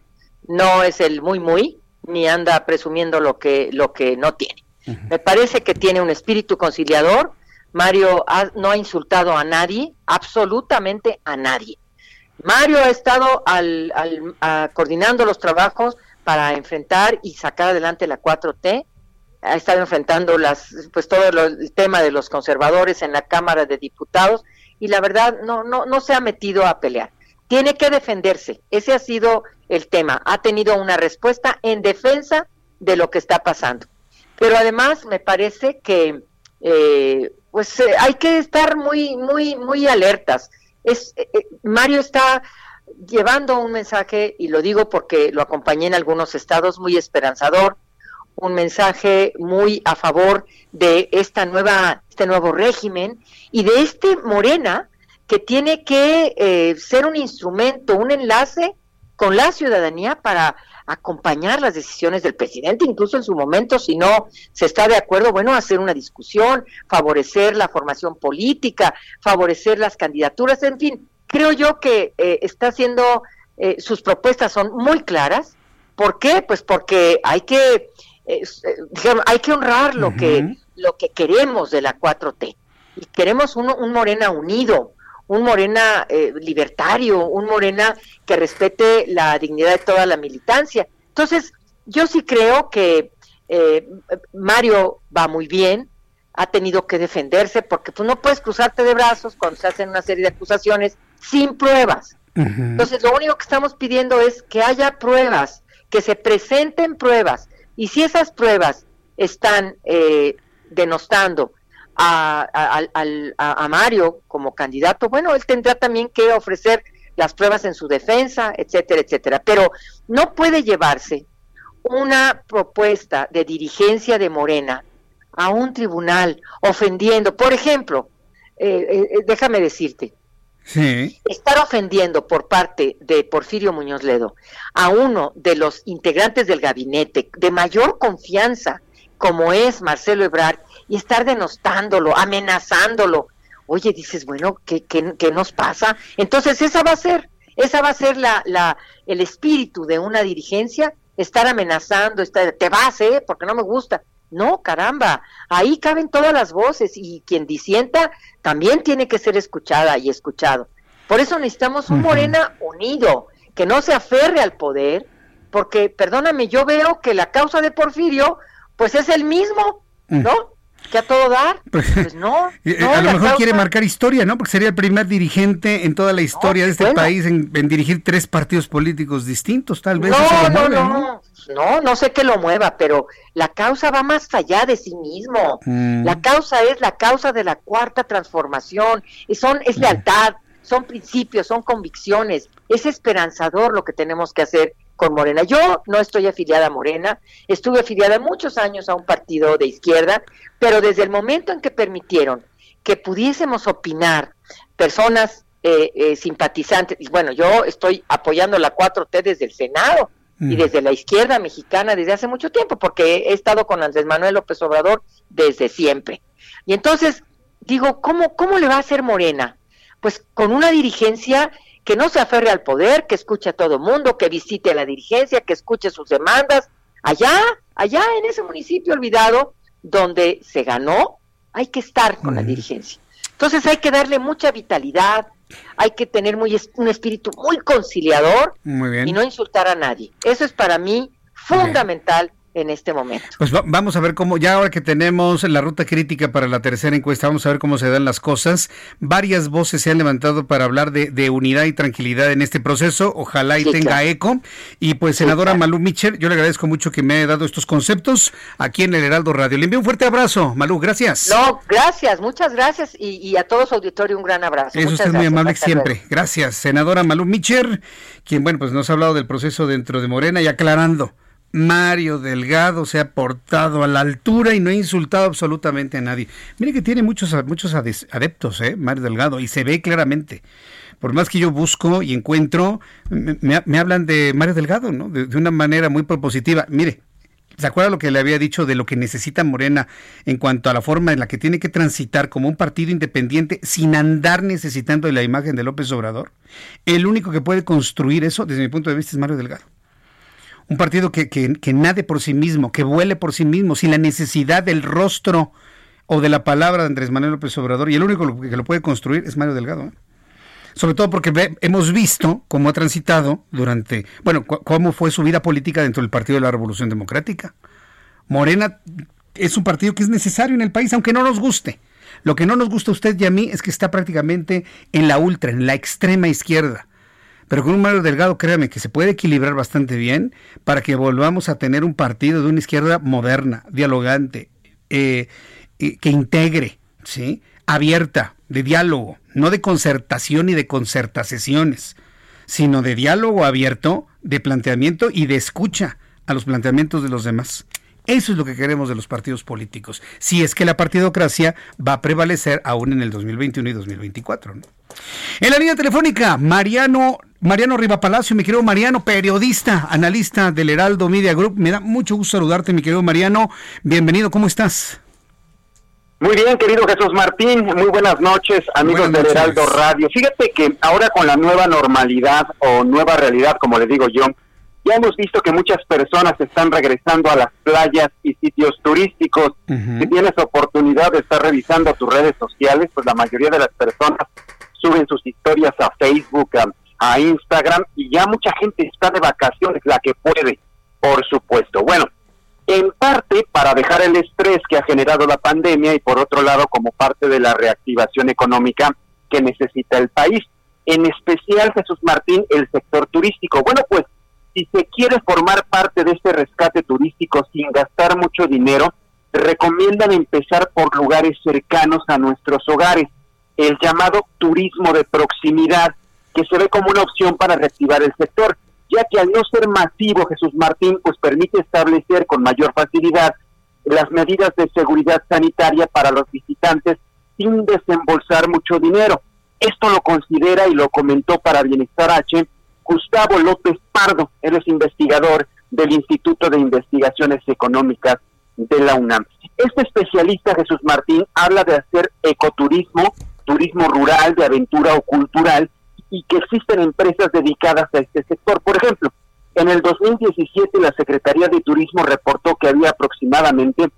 no es el muy, muy, ni anda presumiendo lo que, lo que no tiene. Me parece que tiene un espíritu conciliador. Mario no ha insultado a nadie, absolutamente a nadie. Mario ha estado al, coordinando los trabajos para enfrentar y sacar adelante la 4T ha estado enfrentando las, pues todo el tema de los conservadores en la Cámara de Diputados y la verdad no, no, no se ha metido a pelear. Tiene que defenderse. Ese ha sido el tema. Ha tenido una respuesta en defensa de lo que está pasando. Pero además me parece que eh, pues eh, hay que estar muy, muy, muy alertas. Es, eh, Mario está llevando un mensaje, y lo digo porque lo acompañé en algunos estados, muy esperanzador, un mensaje muy a favor de esta nueva, este nuevo régimen y de este Morena que tiene que eh, ser un instrumento, un enlace con la ciudadanía para acompañar las decisiones del presidente, incluso en su momento, si no se está de acuerdo, bueno, hacer una discusión, favorecer la formación política, favorecer las candidaturas, en fin, creo yo que eh, está haciendo, eh, sus propuestas son muy claras. ¿Por qué? Pues porque hay que, eh, hay que honrar lo, que, lo que queremos de la 4T. Y queremos un, un Morena unido, un Morena libertario, un Morena que respete la dignidad de toda la militancia. Entonces, yo sí creo que Mario va muy bien, ha tenido que defenderse porque tú pues, no puedes cruzarte de brazos cuando se hacen una serie de acusaciones sin pruebas. Entonces, lo único que estamos pidiendo es que haya pruebas, que se presenten pruebas. Y si esas pruebas están eh, denostando a, a, Mario como candidato, bueno, él tendrá también que ofrecer las pruebas en su defensa, etcétera, etcétera. Pero no puede llevarse una propuesta de dirigencia de Morena a un tribunal ofendiendo, por ejemplo, eh, eh, déjame decirte, Estar ofendiendo por parte de Porfirio Muñoz Ledo a uno de los integrantes del gabinete de mayor confianza, como es Marcelo Ebrard, y estar denostándolo, amenazándolo. Oye, dices, bueno, ¿qué, qué, nos pasa? Entonces, esa va a ser, esa va a ser la, la, el espíritu de una dirigencia, estar amenazando, estar, te vas, ¿eh? Porque no me gusta. No, caramba, ahí caben todas las voces y quien disienta también tiene que ser escuchada y escuchado. Por eso necesitamos un Morena unido, que no se aferre al poder, porque, perdóname, yo veo que la causa de Porfirio, pues es el mismo, ¿no? Que a todo dar. Pues, pues no, (laughs) eh, A lo mejor quiere marcar historia, ¿no? Porque sería el primer dirigente en toda la historia de este país en, dirigir tres partidos políticos distintos, tal vez. No, no, no, no, no sé qué lo mueva, pero la causa va más allá de sí mismo. Mm. La causa es la causa de la cuarta transformación. Y son, es mm. lealtad, son principios, son convicciones. Es esperanzador lo que tenemos que hacer con Morena. Yo no estoy afiliada a Morena, estuve afiliada muchos años a un partido de izquierda, pero desde el momento en que permitieron que pudiésemos opinar personas eh, eh, simpatizantes, y bueno, yo estoy apoyando la 4T desde el Senado, y desde la izquierda mexicana desde hace mucho tiempo, porque he estado con Andrés Manuel López Obrador desde siempre. Y entonces digo, ¿cómo, cómo le va a hacer Morena? Pues con una dirigencia que no se aferre al poder, que escuche a todo mundo, que visite a la dirigencia, que escuche sus demandas. Allá, allá en ese municipio olvidado, donde se ganó, hay que estar con la dirigencia. Entonces hay que darle mucha vitalidad, hay que tener muy un espíritu muy conciliador y no insultar a nadie. Eso es para mí fundamental en este momento. Pues vamos a ver cómo, ya ahora que tenemos la ruta crítica para la tercera encuesta, vamos a ver cómo se dan las cosas. Varias voces se han levantado para hablar de, unidad y tranquilidad en este proceso, ojalá y tenga eco. Y pues, senadora Malú Mitchell, yo le agradezco mucho que me haya dado estos conceptos aquí en el Heraldo Radio. Le envío un fuerte abrazo, Malú, gracias. No, gracias, muchas gracias y, a todos su auditorio un gran abrazo. Eso usted muy amable siempre. Gracias, senadora Malú Mitchell, quien, bueno, pues nos ha hablado del proceso dentro de Morena y aclarando Mario Delgado se ha portado a la altura y no ha insultado absolutamente a nadie. Mire que tiene muchos, muchos adeptos, ¿eh? Mario Delgado, y se ve claramente. Por más que yo busco y encuentro, me, hablan de Mario Delgado, ¿no? De, una manera muy propositiva. Mire, ¿se acuerda lo que le había dicho de lo que necesita Morena en cuanto a la forma en la que tiene que transitar como un partido independiente sin andar necesitando la imagen de López Obrador? El único que puede construir eso, desde mi punto de vista, es Mario Delgado un partido que, que, nade por sí mismo, que vuele por sí mismo, sin la necesidad del rostro o de la palabra de Andrés Manuel López Obrador. Y el único que lo puede construir es Mario Delgado. ¿eh? Sobre todo porque hemos visto cómo ha transitado durante, bueno, cómo fue su vida política dentro del Partido de la Revolución Democrática. Morena es un partido que es necesario en el país, aunque no nos guste. Lo que no nos gusta a usted y a mí es que está prácticamente en la ultra, en la extrema izquierda. Pero con un Mario Delgado, créame que se puede equilibrar bastante bien para que volvamos a tener un partido de una izquierda moderna, dialogante, eh, que integre, ¿sí? abierta, de diálogo, no de concertación y de concertaciones, sino de diálogo abierto, de planteamiento y de escucha a los planteamientos de los demás. Eso es lo que queremos de los partidos políticos, si es que la partidocracia va a prevalecer aún en el 2021 y 2024. En la línea telefónica, Mariano, Mariano Riva Palacio, mi querido Mariano, periodista, analista del Heraldo Media Group. Me da mucho gusto saludarte, mi querido Mariano. Bienvenido, ¿cómo estás? Muy bien, querido Jesús Martín, muy buenas noches, amigos del Heraldo Radio. Fíjate que ahora con la nueva normalidad o nueva realidad, como le digo yo, ya hemos visto que muchas personas están regresando a las playas y sitios turísticos. Si tienes oportunidad de estar revisando tus redes sociales, pues la mayoría de las personas suben sus historias a Facebook, a Instagram, y ya mucha gente está de vacaciones, la que puede, por supuesto. Bueno, en parte para dejar el estrés que ha generado la pandemia y por otro lado como parte de la reactivación económica que necesita el país. En especial, Jesús Martín, el sector turístico. Bueno, pues si se quiere formar parte de este rescate turístico sin gastar mucho dinero, recomiendan empezar por lugares cercanos a nuestros hogares, el llamado turismo de proximidad, que se ve como una opción para reactivar el sector ya que al no ser masivo Jesús Martín, pues permite establecer con mayor facilidad las medidas de seguridad sanitaria para los visitantes sin desembolsar mucho dinero. Esto lo considera y lo comentó para Bienestar H Gustavo López Pardo, él es investigador del Instituto de Investigaciones Económicas de la UNAM. Este especialista, Jesús Martín, habla de hacer ecoturismo, turismo rural, de aventura o cultural, y que existen empresas dedicadas a este sector. Por ejemplo, en el 2017 la Secretaría de Turismo reportó que había aproximadamente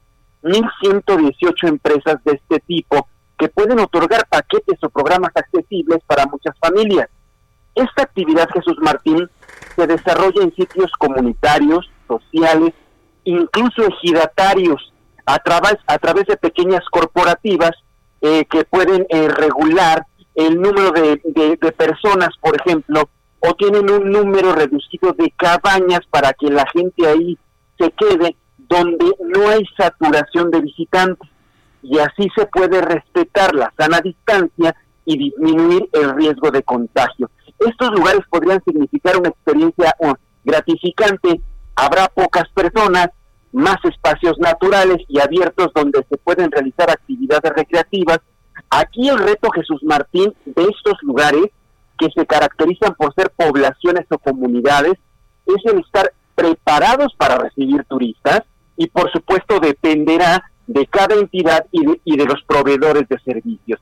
1.118 empresas de este tipo que pueden otorgar paquetes o programas accesibles para muchas familias. Esta actividad, Jesús Martín, se desarrolla en sitios comunitarios, sociales, incluso ejidatarios, a través, a través de pequeñas corporativas eh, que pueden eh, regular el número de, de, personas, por ejemplo, o tienen un número reducido de cabañas para que la gente ahí se quede donde no hay saturación de visitantes y así se puede respetar la sana distancia y disminuir el riesgo de contagio. Estos lugares podrían significar una experiencia gratificante, habrá pocas personas, más espacios naturales y abiertos donde se pueden realizar actividades recreativas Aquí el reto, Jesús Martín, de estos lugares que se caracterizan por ser poblaciones o comunidades, es el estar preparados para recibir turistas y por supuesto dependerá de cada entidad y de, y de los proveedores de servicios.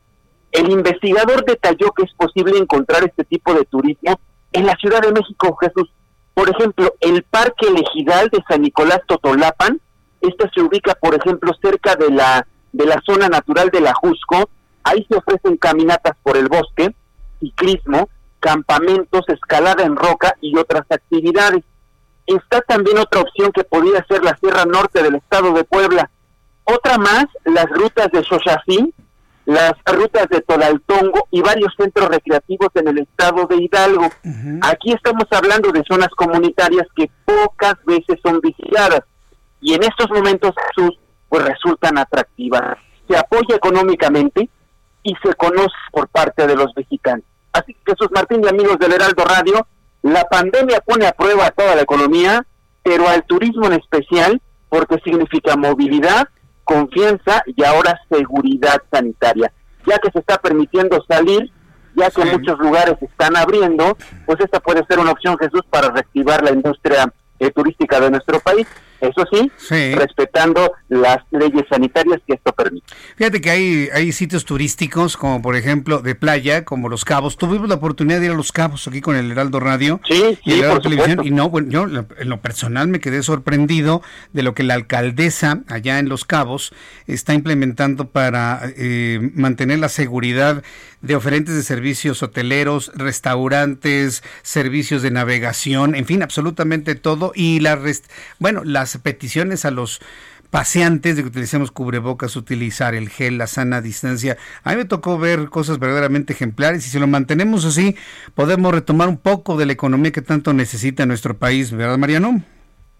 El investigador detalló que es posible encontrar este tipo de turismo en la Ciudad de México, Jesús. Por ejemplo, el Parque Elegidal de San Nicolás Totolapan, este se ubica, por ejemplo, cerca de la, de la zona natural de la Jusco, Ahí se ofrecen caminatas por el bosque, ciclismo, campamentos, escalada en roca y otras actividades. Está también otra opción que podría ser la Sierra Norte del estado de Puebla. Otra más, las rutas de Xochafín, las rutas de Tolaltongo y varios centros recreativos en el estado de Hidalgo. Aquí estamos hablando de zonas comunitarias que pocas veces son visitadas y en estos momentos sus pues resultan atractivas. Se apoya económicamente, y se conoce por parte de los mexicanos. Así que Jesús Martín y amigos del Heraldo Radio, la pandemia pone a prueba a toda la economía, pero al turismo en especial, porque significa movilidad, confianza y ahora seguridad sanitaria. Ya que se está permitiendo salir, ya que muchos lugares están abriendo, pues esta puede ser una opción, Jesús, para reactivar la industria eh, turística de nuestro país eso sí, respetando las leyes sanitarias que esto permite. Fíjate que hay, hay sitios turísticos, como por ejemplo de playa, como Los Cabos. Tuvimos la oportunidad de ir a Los Cabos aquí con el Heraldo Radio sí, y el Heraldo Televisión. Y no, bueno, yo en lo personal me quedé sorprendido de lo que la alcaldesa allá en Los Cabos está implementando para eh, mantener la seguridad de oferentes de servicios hoteleros, restaurantes, servicios de navegación, en fin, absolutamente todo. Y la bueno, las peticiones a los paseantes de que utilicemos cubrebocas, utilizar el gel, la sana distancia. A mí me tocó ver cosas verdaderamente ejemplares y si lo mantenemos así, podemos retomar un poco de la economía que tanto necesita nuestro país, ¿verdad, Mariano?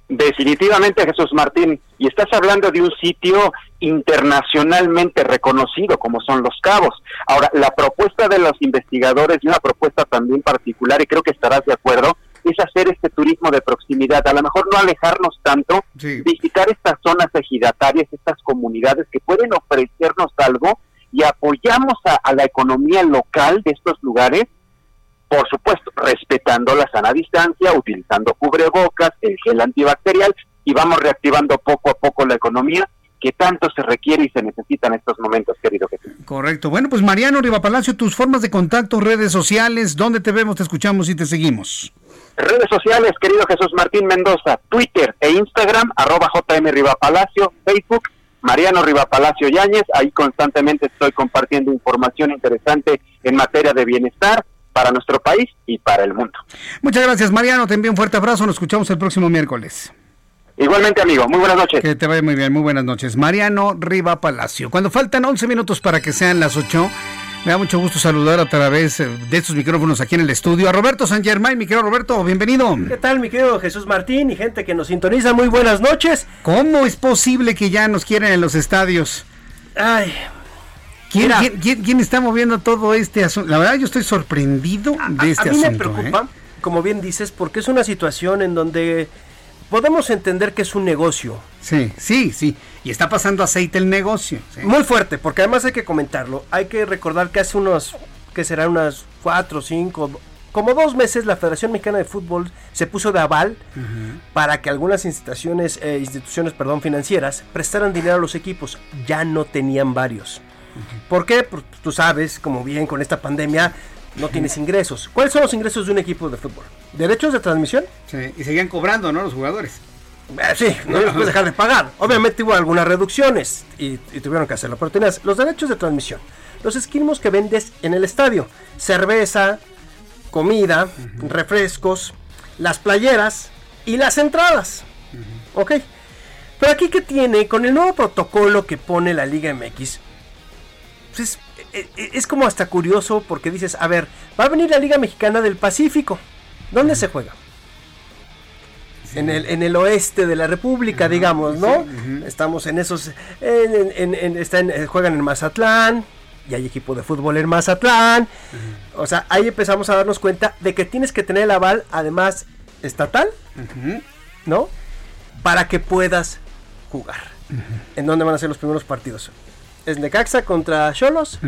Definitivamente, Jesús Martín. Y estás hablando de un sitio internacionalmente reconocido como son Los Cabos. Ahora, la propuesta de los investigadores y una propuesta también particular, y creo que estarás de acuerdo, es hacer este turismo de proximidad, a lo mejor no alejarnos tanto, visitar estas zonas ejidatarias, estas comunidades que pueden ofrecernos algo y apoyamos a la economía local de estos lugares por supuesto, respetando la sana distancia, utilizando cubrebocas, el gel antibacterial y vamos reactivando poco a poco la economía que tanto se requiere y se necesita en estos momentos, querido Jesús. Correcto. Bueno, pues Mariano Riva Palacio, tus formas de contacto, redes sociales, ¿dónde te vemos, te escuchamos y te seguimos? Redes sociales, querido Jesús Martín Mendoza, Twitter e Instagram, arroba JM Riva Palacio, Facebook, Mariano Riva Palacio Yáñez, ahí constantemente estoy compartiendo información interesante en materia de bienestar para nuestro país y para el mundo. Muchas gracias, Mariano. Te envío un fuerte abrazo. Nos escuchamos el próximo miércoles. Igualmente, amigo. Muy buenas noches. Que te vaya muy bien. Muy buenas noches. Mariano Riva Palacio. Cuando faltan 11 minutos para que sean las 8, me da mucho gusto saludar a través de estos micrófonos aquí en el estudio a Roberto San Germán. Mi querido Roberto, bienvenido. ¿Qué tal, mi querido Jesús Martín y gente que nos sintoniza? Muy buenas noches. ¿Cómo es posible que ya nos quieran en los estadios? Ay, ¿Quién, está moviendo todo este asunto? La verdad, yo estoy sorprendido de este asunto. A mí me preocupa, ¿eh? como bien dices, porque es una situación en donde podemos entender que es un negocio. Sí, sí, sí. Y está pasando aceite el negocio. Muy fuerte, porque además hay que comentarlo. Hay que recordar que hace unos, que serán unas cuatro, cinco, como dos meses la Federación Mexicana de Fútbol se puso de aval para que algunas instituciones, eh, instituciones perdón, financieras prestaran dinero a los equipos. Ya no tenían varios. ¿Por qué? Pues tú sabes, como bien con esta pandemia, no tienes ingresos. ¿Cuáles son los ingresos de un equipo de fútbol? ¿Derechos de transmisión? Sí, y seguían cobrando, ¿no? Los jugadores. Eh, sí, no los puedes dejar de pagar. Obviamente hubo algunas reducciones y, tuvieron que hacerlo. Pero tenías los derechos de transmisión, los esquimos que vendes en el estadio, cerveza, comida, refrescos, las playeras y las entradas. ¿Ok? Pero aquí que tiene, con el nuevo protocolo que pone la Liga MX, pues eh, eh, es, como hasta curioso porque dices, a ver, va a venir la Liga Mexicana del Pacífico. ¿Dónde se juega? En, el, en el oeste de la República, digamos, ¿no? Estamos en esos... En, eh, juegan en Mazatlán, y hay equipo de fútbol en Mazatlán. O sea, ahí empezamos a darnos cuenta de que tienes que tener el aval, además, estatal, ¿no? Para que puedas jugar. ¿En dónde van a ser los primeros partidos? es Necaxa contra Cholos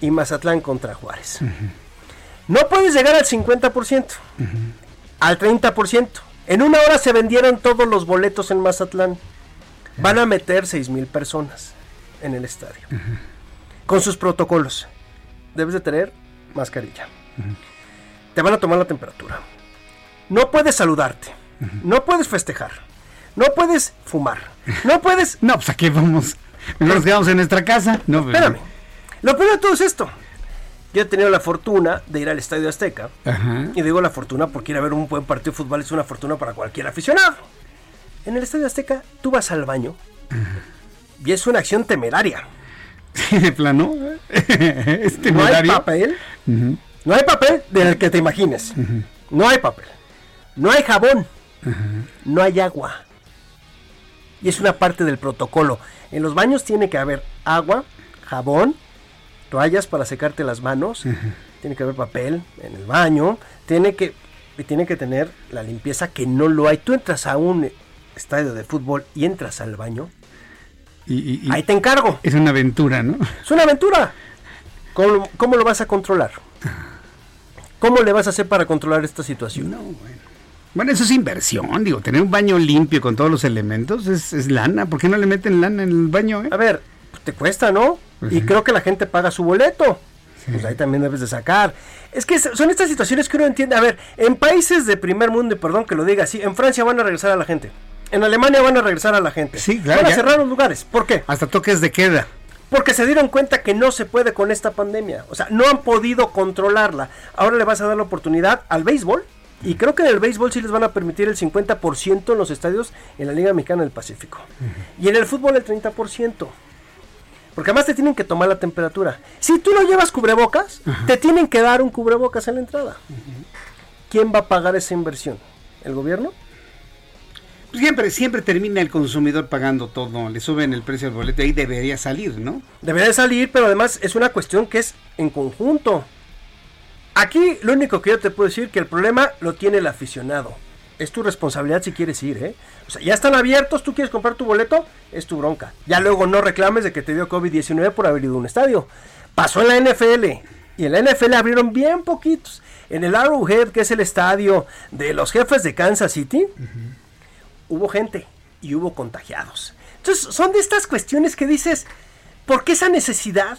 y Mazatlán contra Juárez. No puedes llegar al 50%, al 30%. En una hora se vendieron todos los boletos en Mazatlán. Van a meter 6 mil personas en el estadio. Con sus protocolos. Debes de tener mascarilla. Te van a tomar la temperatura. No puedes saludarte. No puedes festejar. No puedes fumar. No puedes... (laughs) no, pues aquí vamos. Nos quedamos en nuestra casa. No, Espérame. Lo peor de todo es esto. Yo he tenido la fortuna de ir al Estadio Azteca. Y digo la fortuna porque ir a ver un buen partido de fútbol es una fortuna para cualquier aficionado. En el Estadio Azteca tú vas al baño y es una acción temeraria. (laughs) de plano. (laughs) No hay papel. No hay papel del que te imagines. No hay papel. No hay jabón. No hay agua. Y es una parte del protocolo. En los baños tiene que haber agua, jabón, toallas para secarte las manos, tiene que haber papel en el baño, tiene que, tiene que tener la limpieza que no lo hay. Tú entras a un estadio de fútbol y entras al baño. Y, ahí te encargo. Es una aventura, ¿no? Es una aventura. ¿Cómo, cómo lo vas a controlar? ¿Cómo le vas a hacer para controlar esta situación? No, bueno. Bueno, eso es inversión, digo, tener un baño limpio con todos los elementos es, lana. ¿Por qué no le meten lana en el baño? Eh? A ver, te cuesta, ¿no? Y creo que la gente paga su boleto. Pues ahí también debes de sacar. Es que son estas situaciones que uno entiende. A ver, en países de primer mundo, y perdón que lo diga así, en Francia van a regresar a la gente. En Alemania van a regresar a la gente. Sí, claro. Van a cerrar los lugares. ¿Por qué? Hasta toques de queda. Porque se dieron cuenta que no se puede con esta pandemia. O sea, no han podido controlarla. Ahora le vas a dar la oportunidad al béisbol Y creo que en el béisbol sí les van a permitir el 50% en los estadios en la Liga Mexicana del Pacífico. Y en el fútbol el 30%. Porque además te tienen que tomar la temperatura. Si tú no llevas cubrebocas, te tienen que dar un cubrebocas en la entrada. ¿Quién va a pagar esa inversión? ¿El gobierno? Siempre, siempre termina el consumidor pagando todo, le suben el precio del boleto, ahí debería salir, ¿no? Debería salir, pero además es una cuestión que es en conjunto. Aquí lo único que yo te puedo decir que el problema lo tiene el aficionado. Es tu responsabilidad si quieres ir, ¿eh? O sea, ya están abiertos, tú quieres comprar tu boleto, es tu bronca. Ya luego no reclames de que te dio COVID-19 por haber ido a un estadio. Pasó en la NFL. Y en la NFL abrieron bien poquitos. En el Arrowhead, que es el estadio de los jefes de Kansas City, hubo gente y hubo contagiados. Entonces, son de estas cuestiones que dices, ¿por qué esa necesidad?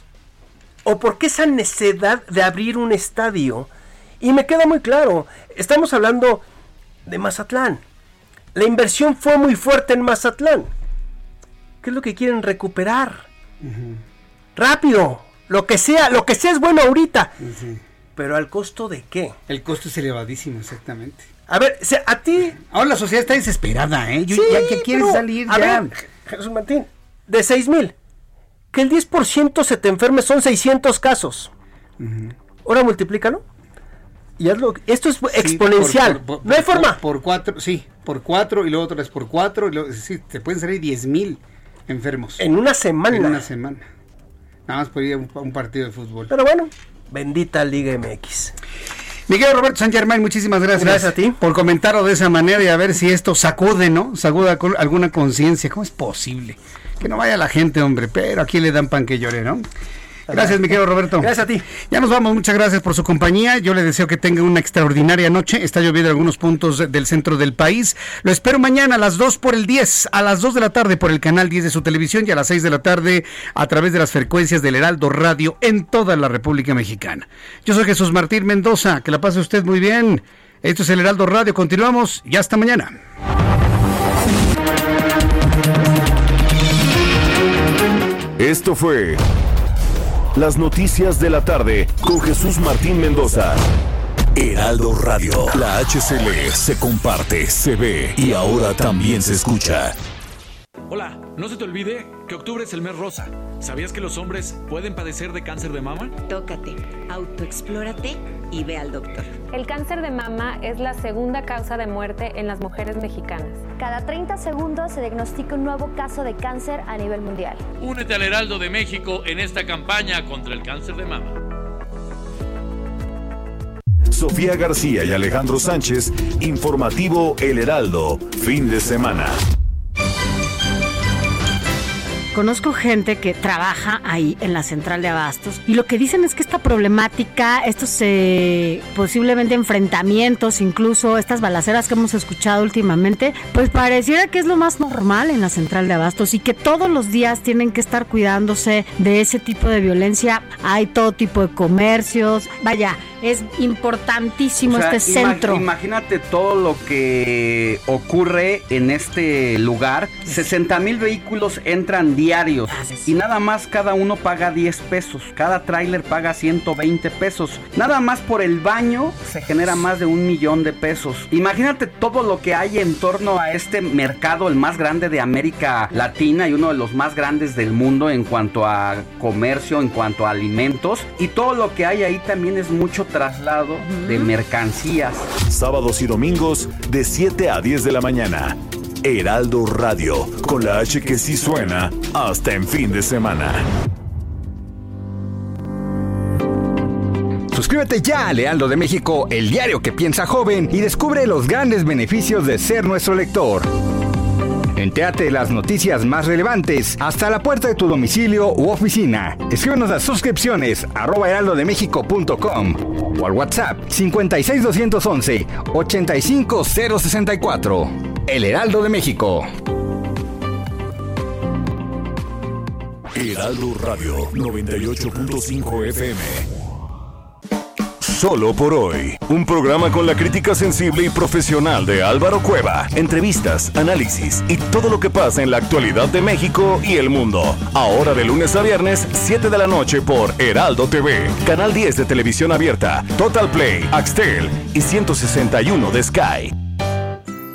¿O por qué esa necesidad de abrir un estadio? Y me queda muy claro, estamos hablando de Mazatlán. La inversión fue muy fuerte en Mazatlán. ¿Qué es lo que quieren recuperar? Rápido, lo que sea, lo que sea es bueno ahorita. Pero al costo de qué? El costo es elevadísimo, exactamente. A ver, a ti. Ahora la sociedad está desesperada, ¿eh? Yo, ya que quieres pero, salir, a ya. ver, Jesús Martín, de 6 mil, que el 10% se te enferme son 600 casos. Ahora multiplícalo. Y hazlo. Esto es Sí, exponencial. por- por- no hay forma. Por cuatro, sí, por cuatro y luego otra vez por cuatro. Y luego, sí, te pueden salir 10 mil enfermos. En una semana. En una semana. Nada más por ir a un, a un partido de fútbol. Pero bueno, bendita Liga MX. Miguel Roberto San Germán, muchísimas gracias. Gracias a ti. Por comentarlo de esa manera y a ver si esto sacude, ¿no? Sacuda alguna conciencia. ¿Cómo es posible? Que no vaya la gente, hombre, pero aquí le dan pan que llore, ¿no? Gracias, mi querido Roberto. Gracias a ti. Ya nos vamos, muchas gracias por su compañía. Yo le deseo que tenga una extraordinaria noche. Está lloviendo en algunos puntos de- del centro del país. Lo espero mañana a las 2 por el 10, a las 2 de la tarde por el canal 10 de su televisión y a las 6 de la tarde a través de las frecuencias del Heraldo Radio en toda la República Mexicana. Yo soy Jesús Martín Mendoza. Que la pase usted muy bien. Esto es el Heraldo Radio. Continuamos y hasta mañana. Esto fue Las Noticias de la Tarde con Jesús Martín Mendoza. Heraldo Radio. La HCL se comparte, se ve y ahora también se escucha. Hola, no se te olvide que octubre es el mes rosa. ¿Sabías que los hombres pueden padecer de cáncer de mama? Tócate, autoexplórate y ve al doctor. El cáncer de mama es la segunda causa de muerte en las mujeres mexicanas. Cada 30 segundos se diagnostica un nuevo caso de cáncer a nivel mundial. Únete al Heraldo de México en esta campaña contra el cáncer de mama. Sofía García y Alejandro Sánchez, informativo El Heraldo, fin de semana. Conozco gente que trabaja ahí en la central de abastos y lo que dicen es que esta problemática, estos eh, posiblemente enfrentamientos, incluso estas balaceras que hemos escuchado últimamente, pues pareciera que es lo más normal en la central de abastos y que todos los días tienen que estar cuidándose de ese tipo de violencia. Hay todo tipo de comercios, vaya, es importantísimo O sea, este centro. Imagínate todo lo que ocurre en este lugar. 60 mil vehículos entran diarios y nada más cada uno paga 10 pesos. Cada tráiler paga 120 pesos. Nada más por el baño se genera más de un millón de pesos. Imagínate todo lo que hay en torno a este mercado, el más grande de América Latina y uno de los más grandes del mundo en cuanto a comercio, en cuanto a alimentos. Y todo lo que hay ahí también es mucho traslado de mercancías. Sábados y domingos de 7 a 10 de la mañana. Heraldo Radio, con la H que sí suena hasta en fin de semana. Suscríbete ya a Lealdo de México, el diario que piensa joven, y descubre los grandes beneficios de ser nuestro lector. Entéate de las noticias más relevantes hasta la puerta de tu domicilio u oficina. Escríbenos a suscripciones arroba heraldodemexico.com o al WhatsApp 56211 85064. El Heraldo de México. Heraldo Radio 98.5 FM. Solo por hoy. Un programa con la crítica sensible y profesional de Álvaro Cueva. Entrevistas, análisis y todo lo que pasa en la actualidad de México y el mundo. Ahora de lunes a viernes, 7 de la noche por Heraldo TV, Canal 10 de Televisión Abierta, Total Play, Axtel y 161 de Sky.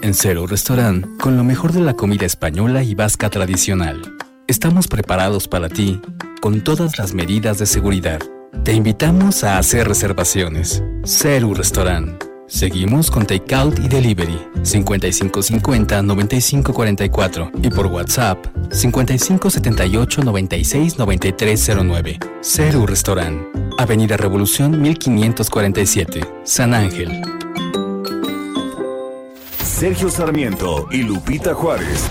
En Cero Restaurant, con lo mejor de la comida española y vasca tradicional. Estamos preparados para ti, con todas las medidas de seguridad. Te invitamos a hacer reservaciones. Ceru Restaurant. Seguimos con Takeout y Delivery 5550-9544 y por WhatsApp 5578-969309. Ceru Restaurant. Avenida Revolución 1547, San Ángel. Sergio Sarmiento y Lupita Juárez.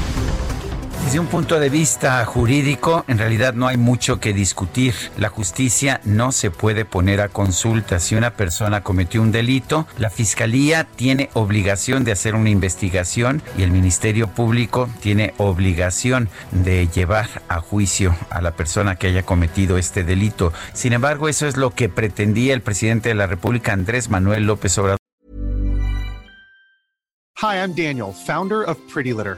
Desde un punto de vista jurídico, en realidad no hay mucho que discutir. La justicia no se puede poner a consulta. Si una persona cometió un delito, la fiscalía tiene obligación de hacer una investigación y el Ministerio Público tiene obligación de llevar a juicio a la persona que haya cometido este delito. Sin embargo, eso es lo que pretendía el presidente de la República, Andrés Manuel López Obrador. Hi, I'm Daniel, founder of Pretty Litter.